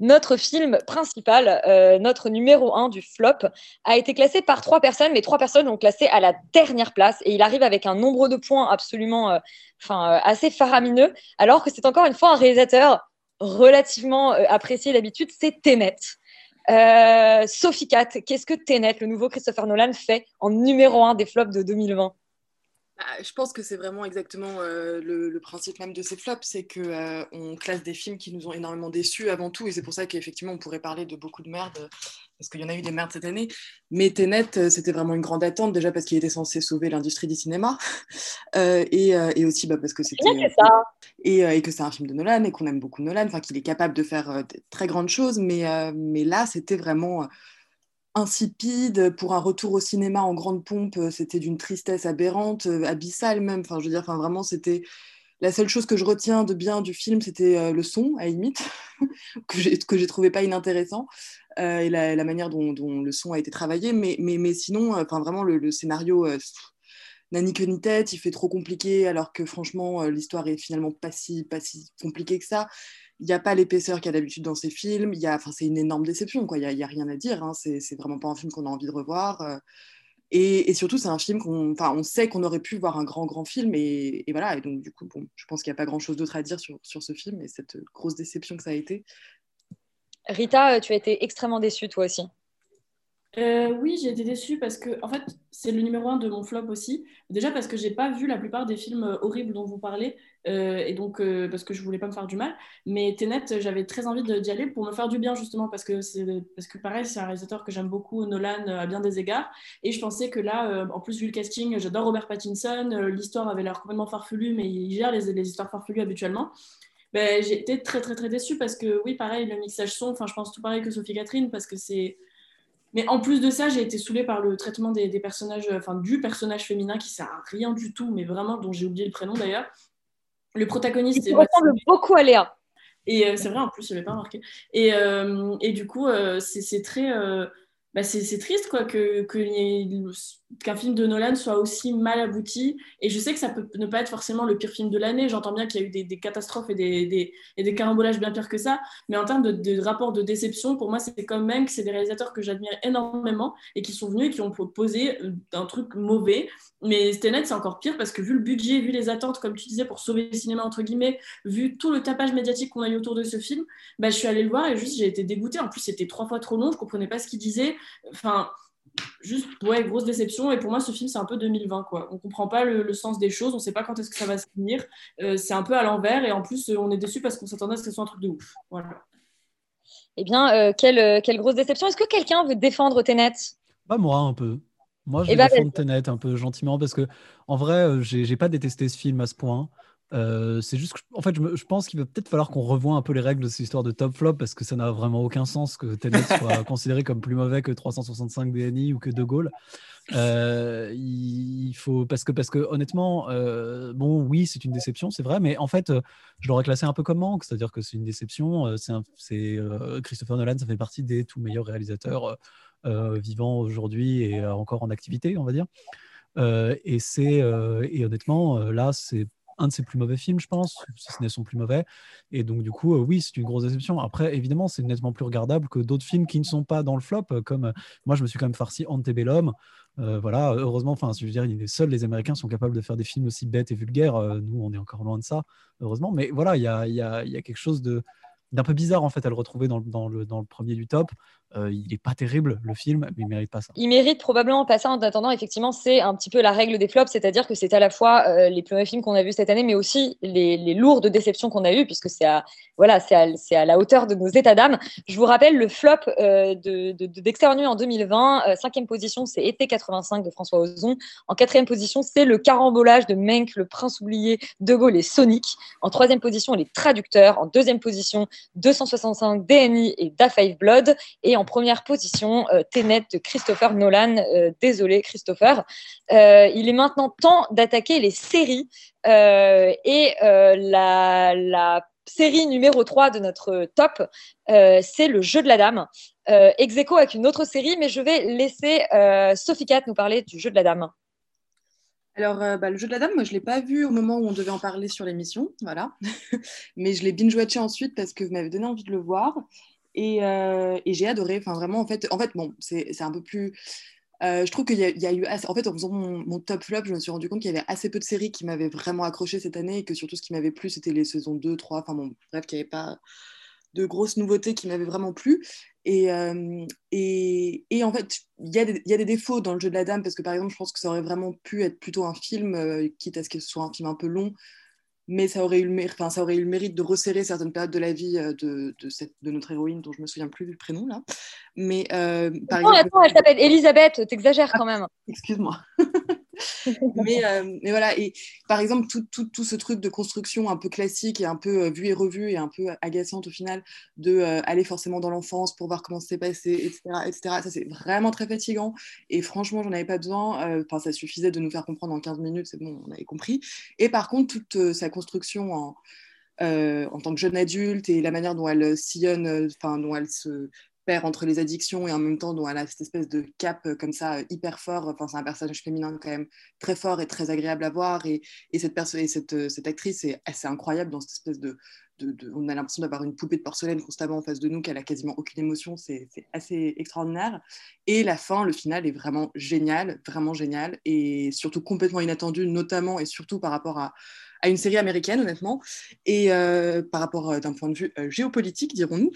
notre film principal, notre numéro un du flop, a été classé par trois personnes, mais trois personnes l'ont classé à la dernière place et il arrive avec un nombre de points absolument assez faramineux, alors que c'est encore une fois un réalisateur relativement apprécié d'habitude, c'est Tenet. Euh, Sophie Cat, qu'est-ce que Tenet, le nouveau Christopher Nolan, fait en numéro un des flops de 2020 Bah, je pense que c'est vraiment exactement euh, le, le principe même de ces flops, c'est que euh, on classe des films qui nous ont énormément déçus avant tout, et c'est pour ça qu'effectivement on pourrait parler de beaucoup de merde, parce qu'il y en a eu des merdes cette année. Mais Tenet, euh, c'était vraiment une grande attente, déjà parce qu'il était censé sauver l'industrie du cinéma, euh, et, et aussi bah, parce que c'était et, et que c'est un film de Nolan et qu'on aime beaucoup Nolan, enfin qu'il est capable de faire de très grandes choses, mais, mais là c'était vraiment insipide pour un retour au cinéma en grande pompe, euh, c'était d'une tristesse aberrante, euh, abyssale même. Enfin, je veux dire, enfin vraiment c'était la seule chose que je retiens de bien du film, c'était euh, le son à limite que j'ai que j'ai trouvé pas inintéressant et la, manière dont, le son a été travaillé, mais mais, mais sinon, enfin vraiment le, scénario. euh, n'a ni queue ni tête, il fait trop compliqué, alors que franchement, l'histoire est finalement pas si, pas si compliquée que ça. Il n'y a pas l'épaisseur qu'il y a d'habitude dans ces films. Il y a, c'est une énorme déception. Il n'y a, rien à dire. Hein. C'est, vraiment pas un film qu'on a envie de revoir. euh. Et, surtout, c'est un film qu'on, on sait qu'on aurait pu voir un grand, grand film. Et, voilà. Et donc, du coup, bon, je pense qu'il n'y a pas grand-chose d'autre à dire sur, sur ce film et cette grosse déception que ça a été. Rita, euh, tu as été extrêmement déçue toi aussi. Euh, oui, j'ai été déçue parce que, en fait, c'est le numéro un de mon flop aussi. Déjà parce que j'ai pas vu la plupart des films euh, horribles dont vous parlez, euh, et donc parce que je voulais pas me faire du mal. Mais Tenet, j'avais très envie d'y aller pour me faire du bien justement parce que parce que pareil, c'est un réalisateur que j'aime beaucoup, Nolan à bien des égards. Et je pensais que là, en plus vu le casting, j'adore Robert Pattinson. L'histoire avait l'air complètement farfelue, mais il gère les, les histoires farfelues habituellement. Ben, j'ai été très très très déçue parce que oui, pareil, le mixage son, enfin je pense tout pareil que Sophie Catherine parce que c'est. Mais en plus de ça, j'ai été saoulée par le traitement des, des personnages, enfin du personnage féminin qui sert à rien du tout, mais vraiment dont j'ai oublié le prénom d'ailleurs. Le protagoniste Il ressemble beaucoup à Léa. Et euh, c'est vrai, en plus, je l'avais pas remarqué. Et, euh, et du coup, euh, c'est très. bah, c'est c'est triste quoi, que, que qu'un film de Nolan soit aussi mal abouti. Et je sais que ça peut ne pas être forcément le pire film de l'année. J'entends bien qu'il y a eu des, catastrophes et des, carambolages bien pires que ça. Mais en termes de, de rapport de déception, pour moi, c'est quand même que c'est des réalisateurs que j'admire énormément et qui sont venus et qui ont proposé euh, un truc mauvais. Mais Tenet, c'est encore pire parce que vu le budget, vu les attentes, comme tu disais, pour sauver le cinéma, entre guillemets, vu tout le tapage médiatique qu'on a eu autour de ce film, bah, je suis allée le voir et juste j'ai été dégoûtée. En plus, c'était trois fois trop long, je comprenais pas ce qu'il disait. Enfin, juste, ouais, grosse déception. Et pour moi, ce film, c'est un peu 2020, quoi. On comprend pas le, le sens des choses, on sait pas quand est-ce que ça va se finir. Euh, c'est un peu à l'envers et en plus, euh, on est déçu parce qu'on s'attendait à ce que ce soit un truc de ouf. Voilà. Eh bien, euh, quelle, quelle grosse déception. Est-ce que quelqu'un veut défendre Tenet? Bah moi un peu. Moi je Eh vais bah, défendre Tenet un peu gentiment parce que en vrai j'ai j'ai pas détesté ce film à ce point. Euh, c'est juste que en fait je, me- je pense qu'il va peut-être falloir qu'on revoie un peu les règles de cette histoire de top flop parce que ça n'a vraiment aucun sens que Tenet soit considéré comme plus mauvais que 365 DNI ou que De Gaulle. Euh, il faut parce que parce que honnêtement euh, bon oui c'est une déception c'est vrai mais en fait je l'aurais classé un peu comme manque c'est-à-dire que c'est une déception c'est Christopher Nolan ça fait partie des tout meilleurs réalisateurs vivants aujourd'hui et encore en activité on va dire Euh, et c'est euh, et honnêtement euh, là c'est un de ses plus mauvais films, je pense, si ce n'est son plus mauvais. Et donc, du coup, euh, oui, c'est une grosse déception. Après, évidemment, c'est nettement plus regardable que d'autres films qui ne sont pas dans le flop, euh, comme euh, moi, je me suis quand même farci Antebellum. Voilà, heureusement, enfin, je veux dire, il est seul, les Américains sont capables de faire des films aussi bêtes et vulgaires. Nous, on est encore loin de ça, heureusement. Mais voilà, il y a, quelque chose de d'un peu bizarre en fait à le retrouver dans le, dans le premier du top. Euh, il est pas terrible le film, mais il mérite pas ça. Il mérite probablement pas ça. En attendant, effectivement, c'est un petit peu la règle des flops, c'est-à-dire que c'est à la fois euh, les plus mauvais films qu'on a vus cette année, mais aussi les, lourdes déceptions qu'on a eues, puisque c'est à, voilà, à, la hauteur de nos états d'âme. Je vous rappelle le flop euh, en 2020. Euh, cinquième position, c'est Été 85 de François Ozon. En quatrième position, c'est le carambolage de Menck, le prince oublié, De Gaulle et Sonic. En troisième position, les traducteurs. En deuxième position, 265 DNI et Da Five Blood. Et en première position, euh, Tenet de Christopher Nolan. Euh, désolé, Christopher. Euh, il est maintenant temps d'attaquer les séries. Et la, série numéro 3 de notre top, c'est Le Jeu de la Dame. Euh, ex avec une autre série, mais je vais laisser Sophie Cat nous parler du Jeu de la Dame. Alors, bah, le jeu de la dame, moi, je ne l'ai pas vu au moment où on devait en parler sur l'émission, voilà. Mais je l'ai binge-watché ensuite parce que vous m'avez donné envie de le voir. Et, euh, et j'ai adoré. Enfin, vraiment, en fait, en fait bon, c'est un peu plus. euh, je trouve qu'il y, y a eu. En fait, en faisant mon, top flop, je me suis rendu compte qu'il y avait assez peu de séries qui m'avaient vraiment accroché cette année et que surtout ce qui m'avait plu, c'était les saisons 2, 3, enfin bon, bref, qu'il n'y avait pas de grosses nouveautés qui m'avaient vraiment plu. Et, euh, et, en fait, il y, y a des défauts dans le jeu de la dame, parce que par exemple, je pense que ça aurait vraiment pu être plutôt un film, quitte à ce que ce soit un film un peu long, mais ça aurait eu le, mér- enfin, ça aurait eu le mérite de resserrer certaines périodes de la vie euh, de, de, cette, de notre héroïne, dont je me souviens plus du prénom là. Mais euh, par Oh, exemple, attends, elle s'appelle Elisabeth, t'exagères quand même. excuse-moi. mais, euh, mais voilà, et par exemple, tout, tout, tout ce truc de construction un peu classique et un peu euh, vu et revu et un peu agaçante au final, de euh, aller forcément dans l'enfance pour voir comment c'est passé, etc., etc. Ça, c'est vraiment très fatigant. Et franchement, j'en avais pas besoin. Enfin, ça suffisait de nous faire comprendre en 15 minutes, c'est bon, on avait compris. Et par contre, toute sa construction en, en tant que jeune adulte et la manière dont elle sillonne, enfin, dont elle se entre les addictions et en même temps dont elle a cette espèce de cap euh, comme ça euh, hyper fort. Enfin, c'est un personnage féminin quand même très fort et très agréable à voir. Et, et cette, et cette, euh, cette actrice est assez incroyable dans cette espèce de. de- de- on a l'impression d'avoir une poupée de porcelaine constamment en face de nous, qu'elle a quasiment aucune émotion. C'est assez extraordinaire. Et la fin, le final est vraiment génial, vraiment génial. Et surtout complètement inattendu, notamment et surtout par rapport à, à une série américaine, honnêtement, et euh, par rapport euh, d'un point de vue euh, géopolitique, dirons-nous.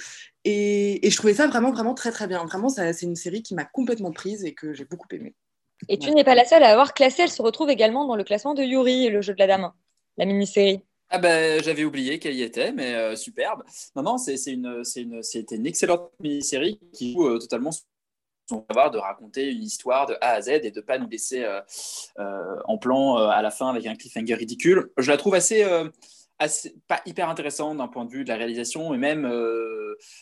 Et, et je trouvais ça vraiment, vraiment très, très bien. Vraiment, ça- c'est une série qui m'a complètement prise et que j'ai beaucoup aimée. Et tu n'es pas la seule à avoir classé, elle se retrouve également dans le classement de Yuri, le jeu de la dame, la mini-série. Ah ben, j'avais oublié qu'elle y était, mais euh, superbe. Non, non, c'est c'est une, c'est une, c'était une excellente mini-série qui joue euh, de raconter une histoire de A à Z et de pas nous laisser euh, euh, en plan euh, à la fin avec un cliffhanger ridicule. Je la trouve assez, assez, pas hyper intéressante d'un point de vue de la réalisation et même,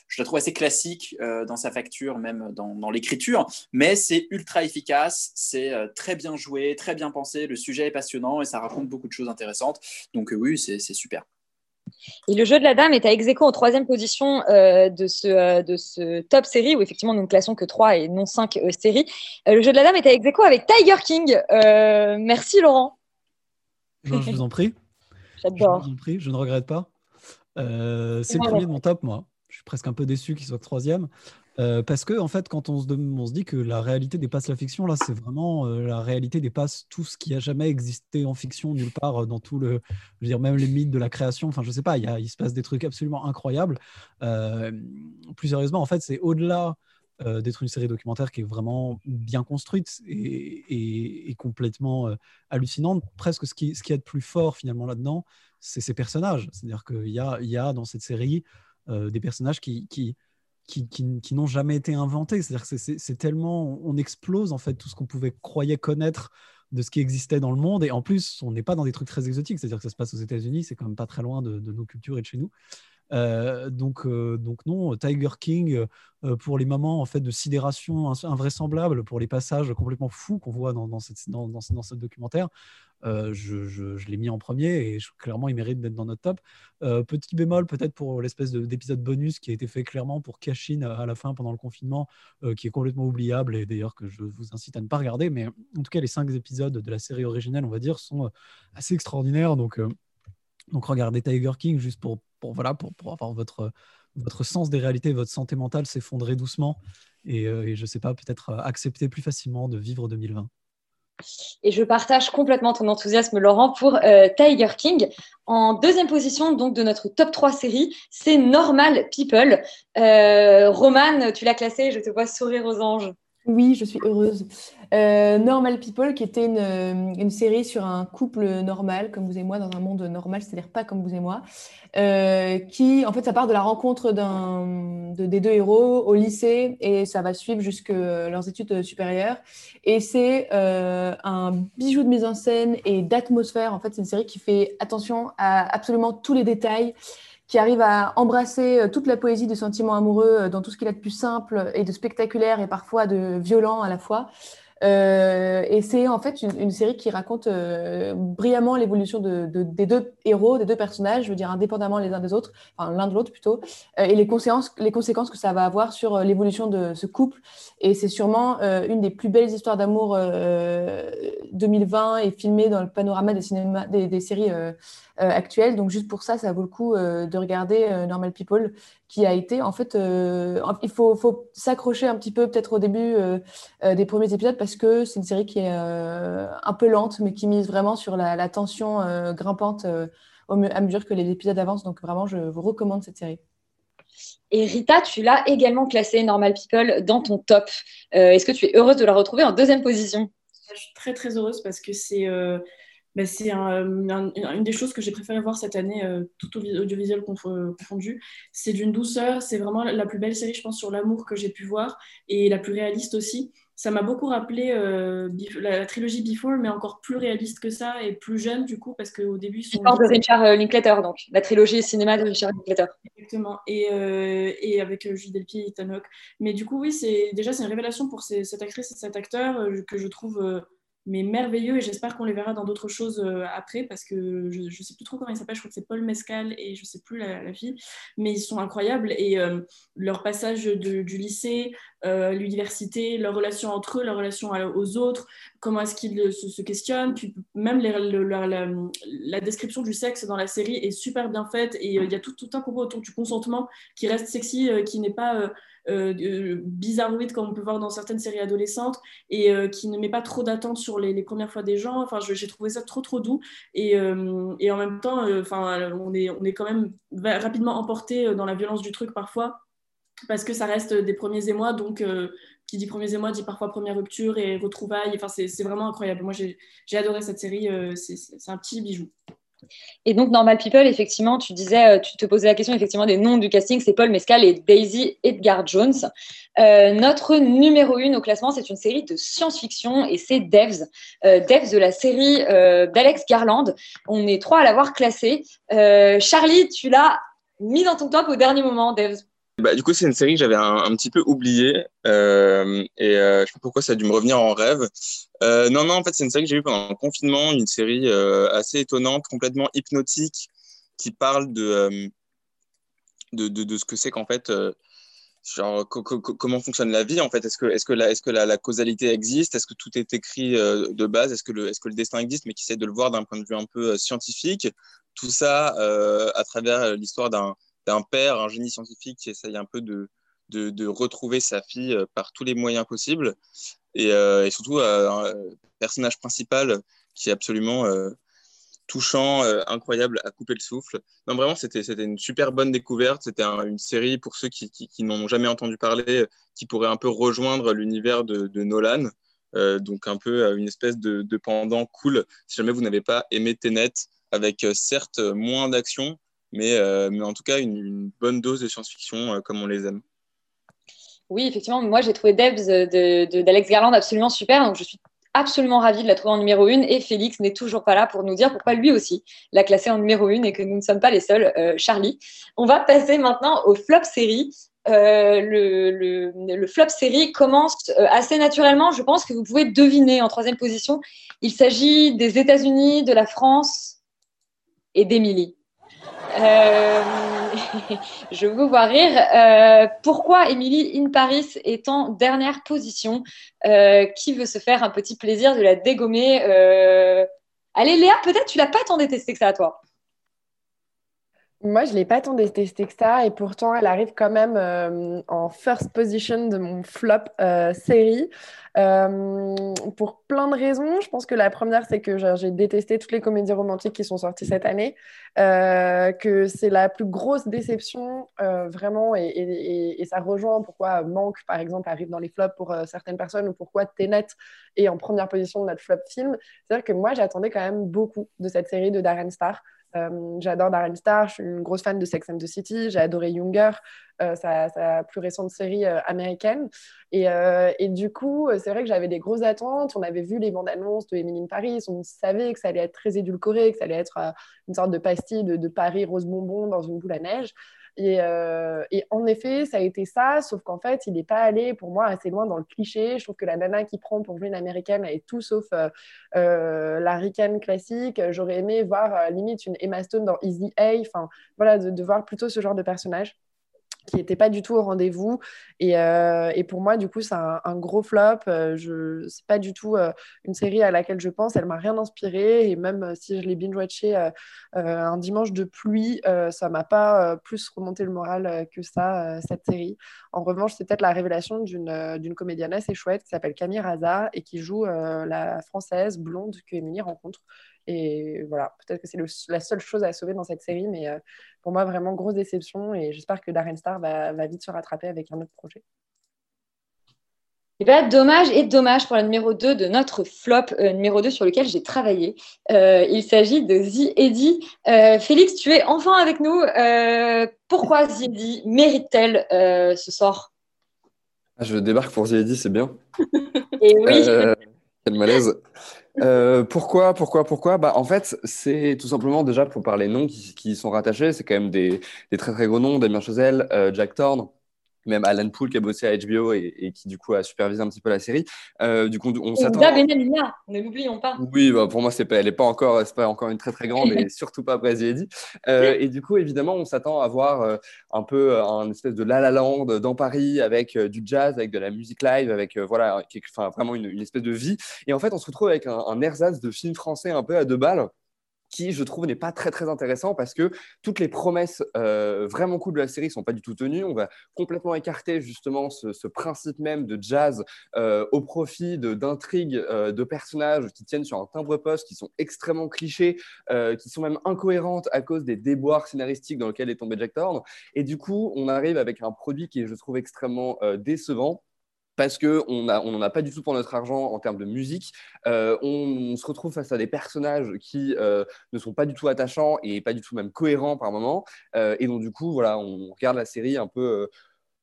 je la trouve assez classique dans sa facture, même dans, l'écriture, mais c'est ultra efficace, c'est très bien joué, très bien pensé, le sujet est passionnant et ça raconte beaucoup de choses intéressantes. Donc oui, c'est super. Et le jeu de la dame est à ex en troisième position euh, de, ce, euh, de ce top série, où effectivement nous ne classons que trois et non cinq euh, séries. Le jeu de la dame est à ex avec Tiger King. Merci Laurent. Non, je vous en prie. Je J'adore. vous en prie, je ne regrette pas. C'est le premier de mon top, moi. Je suis presque un peu déçu qu'il soit que troisième. Euh, parce que, en fait, quand on se, dit que la réalité dépasse la fiction, là, c'est vraiment euh, la réalité dépasse tout ce qui a jamais existé en fiction, nulle part, euh, dans tout le. Je veux dire, même les mythes de la création. Enfin, je sais pas, il, se passe des trucs absolument incroyables. Plus sérieusement, en fait, c'est au-delà d'être une série documentaire qui est vraiment bien construite et, complètement hallucinante. Presque ce qui, ce qui de plus fort finalement là-dedans, c'est ces personnages. C'est-à-dire qu'il y a, dans cette série des personnages qui, qui, n'ont jamais été inventés. C'est-à-dire que c'est tellement... On explose en fait tout ce qu'on pouvait croyait connaître de ce qui existait dans le monde. Et en plus, on n'est pas dans des trucs très exotiques. C'est-à-dire que ça se passe aux États-Unis, c'est quand même pas très loin de, de nos cultures et de chez nous. Euh, donc, euh, donc non, Tiger King euh, pour les moments en fait de sidération invraisemblable, pour les passages complètement fous qu'on voit dans, dans, cette, dans, dans dans ce documentaire, je, je- l'ai mis en premier et clairement il mérite d'être dans notre top. Petit bémol peut-être pour l'espèce de- d'épisode bonus qui a été fait clairement pour Cashin à la fin pendant le confinement, qui est complètement oubliable et d'ailleurs que je vous incite à ne pas regarder. Mais en tout cas, les cinq épisodes de la série originelle, on va dire, sont assez extraordinaires. Donc, donc regardez Tiger King juste pour, pour, voilà, pour, pour avoir votre, votre sens des réalités, votre santé mentale s'effondrer doucement et, euh, je sais pas, peut-être euh, accepter plus facilement de vivre 2020. Et je partage complètement ton enthousiasme, Laurent, pour euh, Tiger King. En deuxième position, donc, de notre top 3 série, c'est Normal People. Euh, Romane, tu l'as classé, je te vois sourire aux anges. Oui, je suis heureuse. Euh, Normal People, qui était une, euh, une série sur un couple normal, comme vous et moi, dans un monde normal, c'est-à-dire pas comme vous et moi, euh, qui, en fait, ça part de la rencontre des deux héros au lycée et ça va suivre jusque leurs études supérieures. Et c'est un bijou de mise en scène et d'atmosphère. En fait, c'est une série qui fait attention à absolument tous les détails qui arrive à embrasser euh, toute la poésie du sentiment amoureux euh, dans tout ce qu'il a de plus simple et de spectaculaire et parfois de violent à la fois. Euh, et c'est en fait une, série qui raconte brillamment l'évolution de, de- des deux héros, des deux personnages, je veux dire indépendamment les uns des autres, enfin l'un de l'autre plutôt, et les conséquences, les conséquences que ça va avoir sur l'évolution de ce couple. Et c'est sûrement une des plus belles histoires d'amour euh, 2020 et filmée dans le panorama des séries euh, actuelles. Donc juste pour ça, ça vaut le coup euh, de regarder euh, Normal People, qui a été en fait, euh, il faut, faut s'accrocher un petit peu peut-être au début euh, euh, des premiers épisodes parce que c'est une série qui est euh, un peu lente, mais qui mise vraiment sur la, la tension euh, grimpante euh, à mesure que les épisodes avancent. Donc vraiment, je vous recommande cette série. Et Rita, tu l'as également classé Normal People dans ton top. Euh, Est-ce que tu es heureuse de la retrouver en deuxième position? Je suis très très heureuse parce que c'est euh, c'est un- un- une des choses que j'ai préféré voir cette année, euh, tout au- audiovisuel conf- confondu. C'est d'une douceur, c'est vraiment la plus belle série, je pense, sur l'amour que j'ai pu voir et la plus réaliste aussi. Ça m'a beaucoup rappelé euh, la, trilogie Before, mais encore plus réaliste que ça et plus jeune du coup, parce qu'au début L'histoire de Richard euh, Linklater, donc la trilogie cinéma de Richard Linklater. Exactement. Et, euh, et avec euh, Julie Delpy et Ethan Hawke. Mais du coup, oui, c'est déjà c'est une révélation pour ces- cette actrice et cet acteur euh, que je trouve euh, mais merveilleux et j'espère qu'on les verra dans d'autres choses euh, après parce que je, je sais plus trop comment il s'appelle. Je crois que c'est Paul Mescal et je sais plus la, la fille, mais ils sont incroyables et euh, leur passage du lycée, euh, l'université, leur relation entre eux, leur relation aux autres, comment est-ce qu'ils se, questionnent, puis même la, description du sexe dans la série est super bien faite et il y a tout, tout un propos autour du consentement qui reste sexy, qui n'est pas bizarroïde comme on peut voir dans certaines séries adolescentes et euh, qui ne met pas trop d'attente sur les, premières fois des gens. Enfin, j'ai trouvé ça trop trop doux et, euh, et en même temps, euh, enfin, on est on est quand même rapidement emporté euh, dans la violence du truc parfois parce que ça reste des premiers émois, donc euh, qui dit premiers émois dit parfois première rupture et retrouvailles. Enfin, c'est vraiment incroyable. Moi, j'ai adoré cette série. euh, c'est un petit bijou. Et donc, Normal People, effectivement, tu disais, euh, tu te posais la question effectivement des noms du casting, c'est Paul Mescal et Daisy Edgar Jones. Euh, notre numéro une au classement, c'est une série de science-fiction et c'est Devs. Euh, Devs de la série d'Alex Garland. On est trois à l'avoir classé. Charlie, tu l'as mis dans ton top au dernier moment, Devs. Bah, du coup, c'est une série que j'avais un, petit peu oubliée euh, et euh, je sais pas pourquoi ça a dû me revenir en rêve. Euh, non, non, en fait, c'est une série que j'ai vue pendant le confinement, une série euh, assez étonnante, complètement hypnotique, qui parle de, de, de, ce que c'est qu'en fait, genre, co- co- co- comment fonctionne la vie en fait. Est-ce que, est-ce que, la, est-ce que la, causalité existe? Est-ce que tout est écrit de base? Est-ce que, le, est-ce que le destin existe, mais qui essaie de le voir d'un point de vue un peu scientifique Tout ça à travers l'histoire d'un d'un père, un génie scientifique qui essaye un peu de, de, de retrouver sa fille euh, par tous les moyens possibles. Et, euh, surtout, euh, un personnage principal qui est absolument touchant, incroyable, à couper le souffle. Non, vraiment, c'était une super bonne découverte. C'était un- une série pour ceux qui, qui, qui n'en ont jamais entendu parler, qui pourrait un peu rejoindre l'univers de, Nolan. Donc, un peu une espèce de, pendant cool. Si jamais vous n'avez pas aimé Tenet, avec certes moins d'action, mais, euh, mais en tout cas une, bonne dose de science-fiction euh, comme on les aime. Oui, effectivement, moi j'ai trouvé Debs de, de- d'Alex Garland absolument super, donc je suis absolument ravie de la trouver en numéro une. Et Félix n'est toujours pas là pour nous dire pourquoi lui aussi l'a classée en numéro une et que nous ne sommes pas les seuls. Euh, Charlie, on va passer maintenant au flop série. Euh, le, le- flop série commence euh, assez naturellement. Je pense que vous pouvez deviner en troisième position. Il s'agit des États-Unis, de la France et d'Émilie. Euh, je vous vois rire. Euh, pourquoi Emily in Paris est en dernière position Euh, Qui veut se faire un petit plaisir de la dégommer Allez, Léa, peut-être tu l'as pas tant détesté que ça, toi. Moi, je ne l'ai pas tant détestée que ça, et pourtant, elle arrive quand même euh, en first position de mon flop euh, série. Euh, pour plein de raisons. Je pense que la première, c'est que j'ai détesté toutes les comédies romantiques qui sont sorties cette année, que c'est la plus grosse déception, vraiment, et, ça rejoint pourquoi Manque, par exemple, arrive dans les flops pour certaines personnes, ou pourquoi Tenet est en première position de notre flop film. C'est-à-dire que moi, j'attendais quand même beaucoup de cette série de Darren Star. Euh, j'adore Darren Star, je suis une grosse fan de Sex and the City, j'ai adoré Younger, euh, sa, plus récente série euh, américaine. Et, du coup, c'est vrai que j'avais des grosses attentes. On avait vu les bandes annonces de Emily in Paris, on savait que ça allait être très édulcoré, que ça allait être une sorte de pastille de, de Paris rose bonbon dans une boule à neige. Et, euh, et en effet, ça a été ça, sauf qu'en fait, il n'est pas allé pour moi assez loin dans le cliché. Je trouve que la nana qui prend pour jouer une américaine, elle est tout sauf euh, euh, la ricaine classique. J'aurais aimé voir limite une Emma Stone dans Easy A, enfin voilà, de voir plutôt ce genre de personnage qui n'était pas du tout au rendez-vous. Et, euh, et pour moi, du coup, c'est un, gros flop. Euh, je c'est pas du tout euh, une série à laquelle je pense. Elle m'a rien inspiré. Et même si je l'ai binge-watché euh, un dimanche de pluie, ça m'a pas plus remonté le moral que ça, cette série. En revanche, c'est peut-être la révélation d'une d'une comédienne assez chouette qui s'appelle Camille Raza et qui joue la française blonde que Émilie rencontre. Et voilà, peut-être que c'est la seule chose à sauver dans cette série, mais euh, pour moi, vraiment grosse déception. Et j'espère que Darren Star va, va vite se rattraper avec un autre projet. Eh ben, dommage et dommage pour la numéro 2 de notre flop, euh, numéro 2 sur lequel j'ai travaillé. Euh, il s'agit de The Eddy. Euh, Félix, tu es enfin avec nous. Euh, pourquoi The Eddy mérite-t-elle euh, ce sort? Ah, Je débarque pour The Eddy, c'est bien. Et oui, Euh, quel malaise. Euh, pourquoi, pourquoi, pourquoi? Bah, en fait, c'est tout simplement déjà pour parler noms qui, sont rattachés. C'est quand même des, des très très gros noms, Damien Chazelle, euh, Jack Thorne, même Alan Poole qui a bossé à HBO et, et qui du coup a supervisé un petit peu la série. Euh, du coup, on s'attend. Benamina, ne l'oublions pas. Oui, bah, pour moi, c'est pas, elle n'est pas encore, c'est pas encore une très très grande et surtout pas Eddy. Euh, et du coup, évidemment, on s'attend à voir euh, un peu euh, un espèce de La La Land dans Paris avec euh, du jazz, avec de la musique live, avec euh, voilà, quelque- vraiment une, une espèce de vie. Et en fait, on se retrouve avec un, un ersatz de film français un peu à deux balles qui, je trouve, n'est pas très très intéressant parce que toutes les promesses euh, vraiment cool de la série sont pas du tout tenues. On va complètement écarter justement ce, principe même de jazz euh, au profit d'intrigues, euh, de personnages qui tiennent sur un timbre-poste, qui sont extrêmement clichés, qui sont même incohérentes à cause des déboires scénaristiques dans lesquels est tombé Jack Thorne. Et du coup, on arrive avec un produit qui je trouve, extrêmement décevant parce qu'on n'en a pas du tout pour notre argent en termes de musique. Euh, on, se retrouve face à des personnages qui euh, ne sont pas du tout attachants et pas du tout même cohérents par moment. Euh, et donc, du coup, voilà, on regarde la série un peu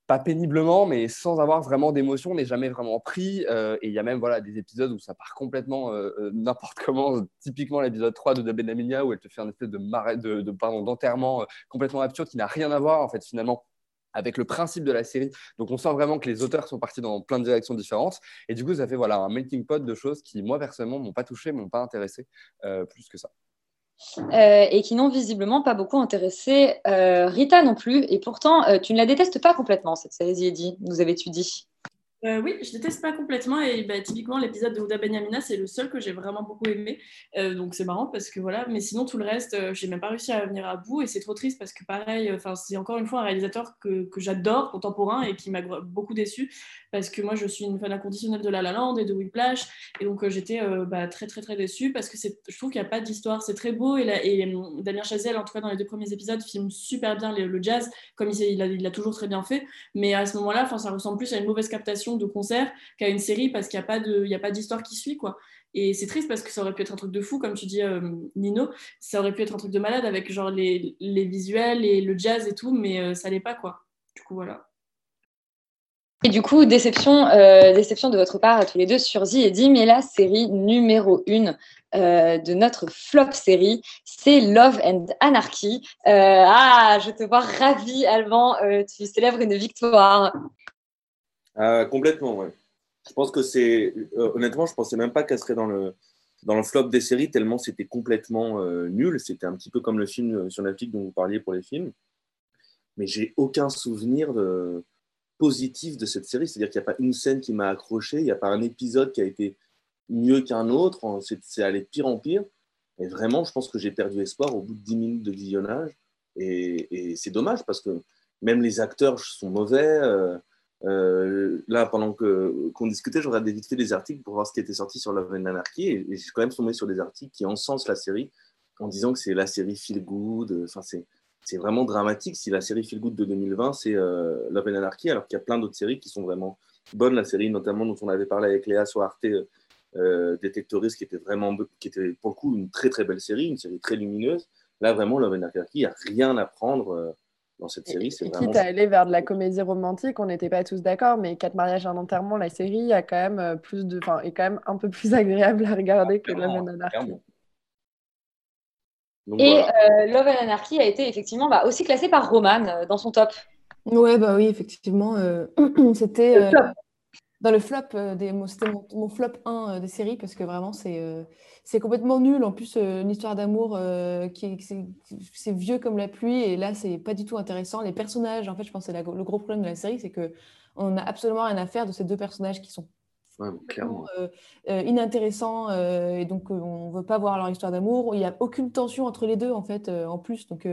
pas péniblement, mais sans avoir vraiment d'émotion, on n'est jamais vraiment pris. et il y a même voilà, des épisodes où ça part complètement n'importe comment, typiquement l'épisode 3 de Naminia, où elle te fait un espèce de, de, de d'enterrement complètement absurde qui n'a rien à voir, en fait, finalement avec le principe de la série. Donc on sent vraiment que les auteurs sont partis dans plein de directions différentes. Et du coup, ça fait voilà, un melting pot de choses qui, moi, personnellement, m'ont pas touché, m'ont pas intéressé euh, plus que ça. Euh, et qui n'ont visiblement pas beaucoup intéressé euh, Rita non plus. Et pourtant, tu ne la détestes pas complètement, cette série Eddie, nous avais-tu dit? Euh, oui, je déteste pas complètement et bah, typiquement l'épisode de Ouda Benyamina c'est le seul que j'ai vraiment beaucoup aimé. Euh, donc c'est marrant parce que voilà mais sinon tout le reste euh, j'ai même pas réussi à venir à bout et c'est trop triste parce que pareil enfin c'est encore une fois un réalisateur que, que j'adore contemporain et qui m'a beaucoup déçu parce que moi je suis une fan inconditionnelle de La La Land et de Whiplash et donc j'étais bah, très très très déçue parce que je trouve qu'il n'y a pas d'histoire c'est très beau et, la, et Damien Chazelle en tout cas dans les deux premiers épisodes filme super bien le, jazz comme il, il, a, il, a, toujours très bien fait mais à ce moment là ça ressemble plus à une mauvaise captation de concert qu'à une série parce qu'il n'y a pas d'histoire qui suit quoi. Et c'est triste parce que ça aurait pu être un truc de fou, comme tu dis, euh, Nino. Ça aurait pu être un truc de malade avec genre les, visuels et le jazz et tout, mais euh, ça l'est pas quoi. Du coup voilà. Et du coup, déception, euh, déception de votre part à tous les deux sur Z et Dim. Mais la série numéro une de notre flop série, c'est Love and Anarchy. ah, je te vois ravie, Alban. tu célèbres une victoire. Euh, complètement, ouais. Je pense que c'est. Euh, honnêtement, je pensais même pas qu'elle serait dans le, dans le flop des séries, tellement c'était complètement euh, nul. C'était un petit peu comme le film sur Netflix dont vous parliez pour les films. Mais j'ai aucun souvenir de... positif de cette série. C'est-à-dire qu'il n'y a pas une scène qui m'a accroché, il n'y a pas un épisode qui a été mieux qu'un autre. C'est allé de pire en pire. Et vraiment, je pense que j'ai perdu espoir au bout de 10 minutes de visionnage. Et, et c'est dommage parce que même les acteurs sont mauvais. Euh, là, pendant qu'on discutait, je regardais vite des articles pour voir ce qui était sorti sur Love and Anarchy et, j'ai quand même tombé sur des articles qui encensent la série en disant que c'est la série feel good. Enfin, c'est, c'est vraiment dramatique si la série feel good de 2020 c'est euh, Love and Anarchy, alors qu'il y a plein d'autres séries qui sont vraiment bonnes. La série, notamment dont on avait parlé avec Léa sur Arte, euh, Detectorist, qui était vraiment, qui était pour le coup une très très belle série, une série très lumineuse. Là, vraiment, Love and Anarchy, il n'y a rien à prendre dans cette série. C'est vraiment... Quitte à aller vers de la comédie romantique, on n'était pas tous d'accord, mais Quatre mariages, un enterrement, la série a quand même euh, plus de, enfin, est quand même un peu plus agréable à regarder que Love and Anarchy. Et euh, Love and Anarchy a été effectivement bah, aussi classé par Roman euh, dans son top. Ouais, bah oui, effectivement. c'était dans le flop, des, c'était mon, flop 1 des séries parce que vraiment, c'est c'est complètement nul. En plus, euh, une histoire d'amour euh, qui c'est vieux comme la pluie et là, c'est pas du tout intéressant. Les personnages, en fait, je pense que c'est le gros problème de la série, c'est que on a absolument rien à faire de ces deux personnages qui sont clairement. Euh, inintéressants et donc on veut pas voir leur histoire d'amour. Il n'y a aucune tension entre les deux en fait, en plus. Donc,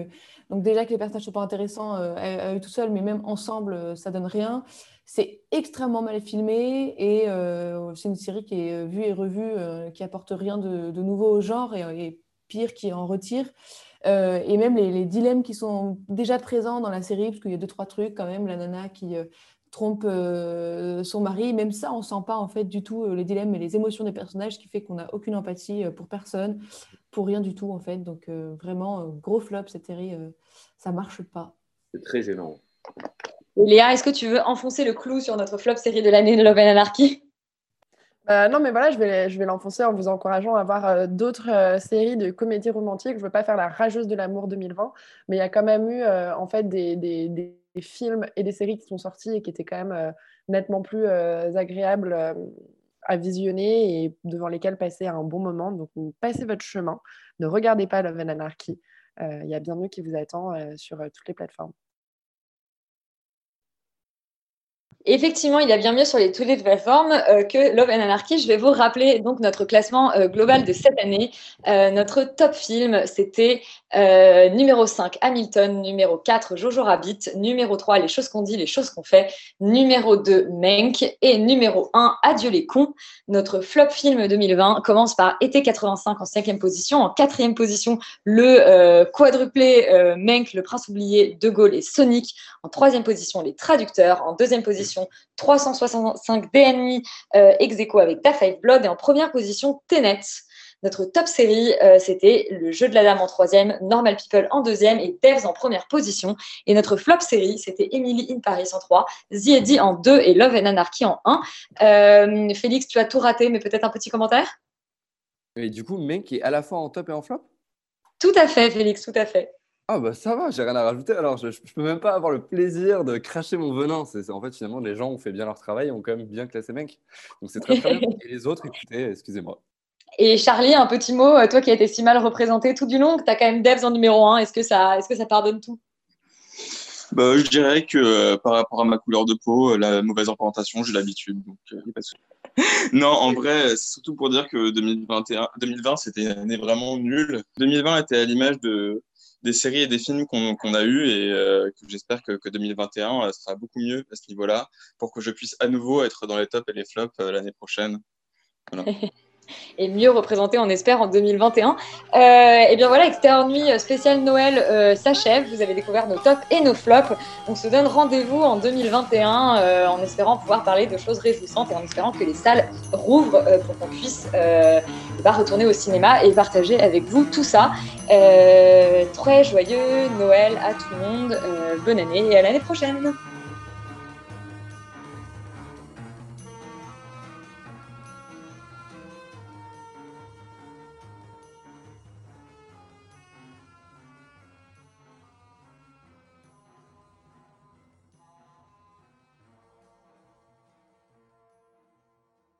donc déjà que les personnages sont pas intéressants à, eux tout seuls, mais même ensemble, ça donne rien. C'est extrêmement mal filmé et euh, c'est une série qui est vue et revue, euh, qui apporte rien de, nouveau au genre et, pire, qui en retire. Euh, et même les, dilemmes qui sont déjà présents dans la série, parce qu'il y a deux, trois trucs quand même, la nana qui trompe son mari, même ça, on sent pas en fait du tout les dilemmes et les émotions des personnages, ce qui fait qu'on n'a aucune empathie pour personne, pour rien du tout en fait. Donc vraiment, gros flop cette série, ça marche pas. C'est très gênant. Léa, est-ce que tu veux enfoncer le clou sur notre flop série de l'année de Love and Anarchy? Euh, non, mais voilà, je vais, je vais l'enfoncer en vous encourageant à voir euh, d'autres euh, séries de comédies romantiques. Je ne veux pas faire la rageuse de l'amour 2020, mais il y a quand même eu en fait des, des, des, films et des séries qui sont sortis et qui étaient quand même nettement plus agréables à visionner et devant lesquels passer un bon moment. Donc, passez votre chemin. Ne regardez pas Love and Anarchy. Il y a bien mieux qui vous attend sur toutes les plateformes. Effectivement, il y a bien mieux sur les, toutes les plateformes euh, que Love and Anarchy. Je vais vous rappeler donc notre classement euh, global de cette année. Euh, notre top film, c'était numéro 5, Hamilton, numéro 4, Jojo Rabbit, numéro 3, Les choses qu'on dit, les choses qu'on fait, numéro 2, Mank et numéro 1, Adieu les cons. Notre flop film 2020 commence par Été 85 en cinquième position. En quatrième position, le quadruplé Mank, Le Prince oublié, De Gaulle et Sonic. En troisième position, Les Traducteurs. En deuxième position, position, 365 DNI euh, ex aequo avec Da Five Blood. Et en première position, Tenet. Notre top série, euh, c'était Le Jeu de la Dame en troisième, Normal People en deuxième et Devs en première position. Et notre flop série, c'était Emily in Paris en trois, The en deux et Love and Anarchy en un. Euh, Félix, tu as tout raté, mais peut-être un petit commentaire? Et du coup, mec qui est à la fois en top et en flop? Tout à fait, Félix, tout à fait. Ah bah ça va, j'ai rien à rajouter. Alors je, je peux même pas avoir le plaisir de cracher mon venin. C'est c'est- en fait finalement les gens ont fait bien leur travail et ont quand même bien classé mec. Donc c'est très très bien. Et les autres, écoutez, excusez-moi. Et Charlie, un petit mot, euh, toi qui as été si mal représenté tout du long, tu as quand même Devs en numéro un. Est-ce que, ça, est-ce que ça pardonne tout? Bah, je dirais que euh, par rapport à ma couleur de peau, euh, la mauvaise représentation, j'ai l'habitude. Donc, euh, y a pas de souci. non, en vrai, c'est surtout pour dire que 2021, 2020, c'était une année vraiment nulle. 2020 était à l'image de, des séries et des films qu'on a eus et euh, que j'espère que, que 2021 euh, sera beaucoup mieux à ce niveau-là pour que je puisse à nouveau être dans les tops et les flops euh, l'année prochaine. et mieux représenté, on espère, en 2021. Euh, et bien voilà, Extérieur Nuit euh, spécial Noël euh, s'achève. Vous avez découvert nos tops et nos flops. On se donne rendez-vous en 2021 euh, en espérant pouvoir parler de choses réjouissantes et en espérant que les salles rouvrent pour qu'on puisse bah, retourner au cinéma et partager avec vous tout ça. Très joyeux Noël à tout le monde. Bonne année et à l'année prochaine.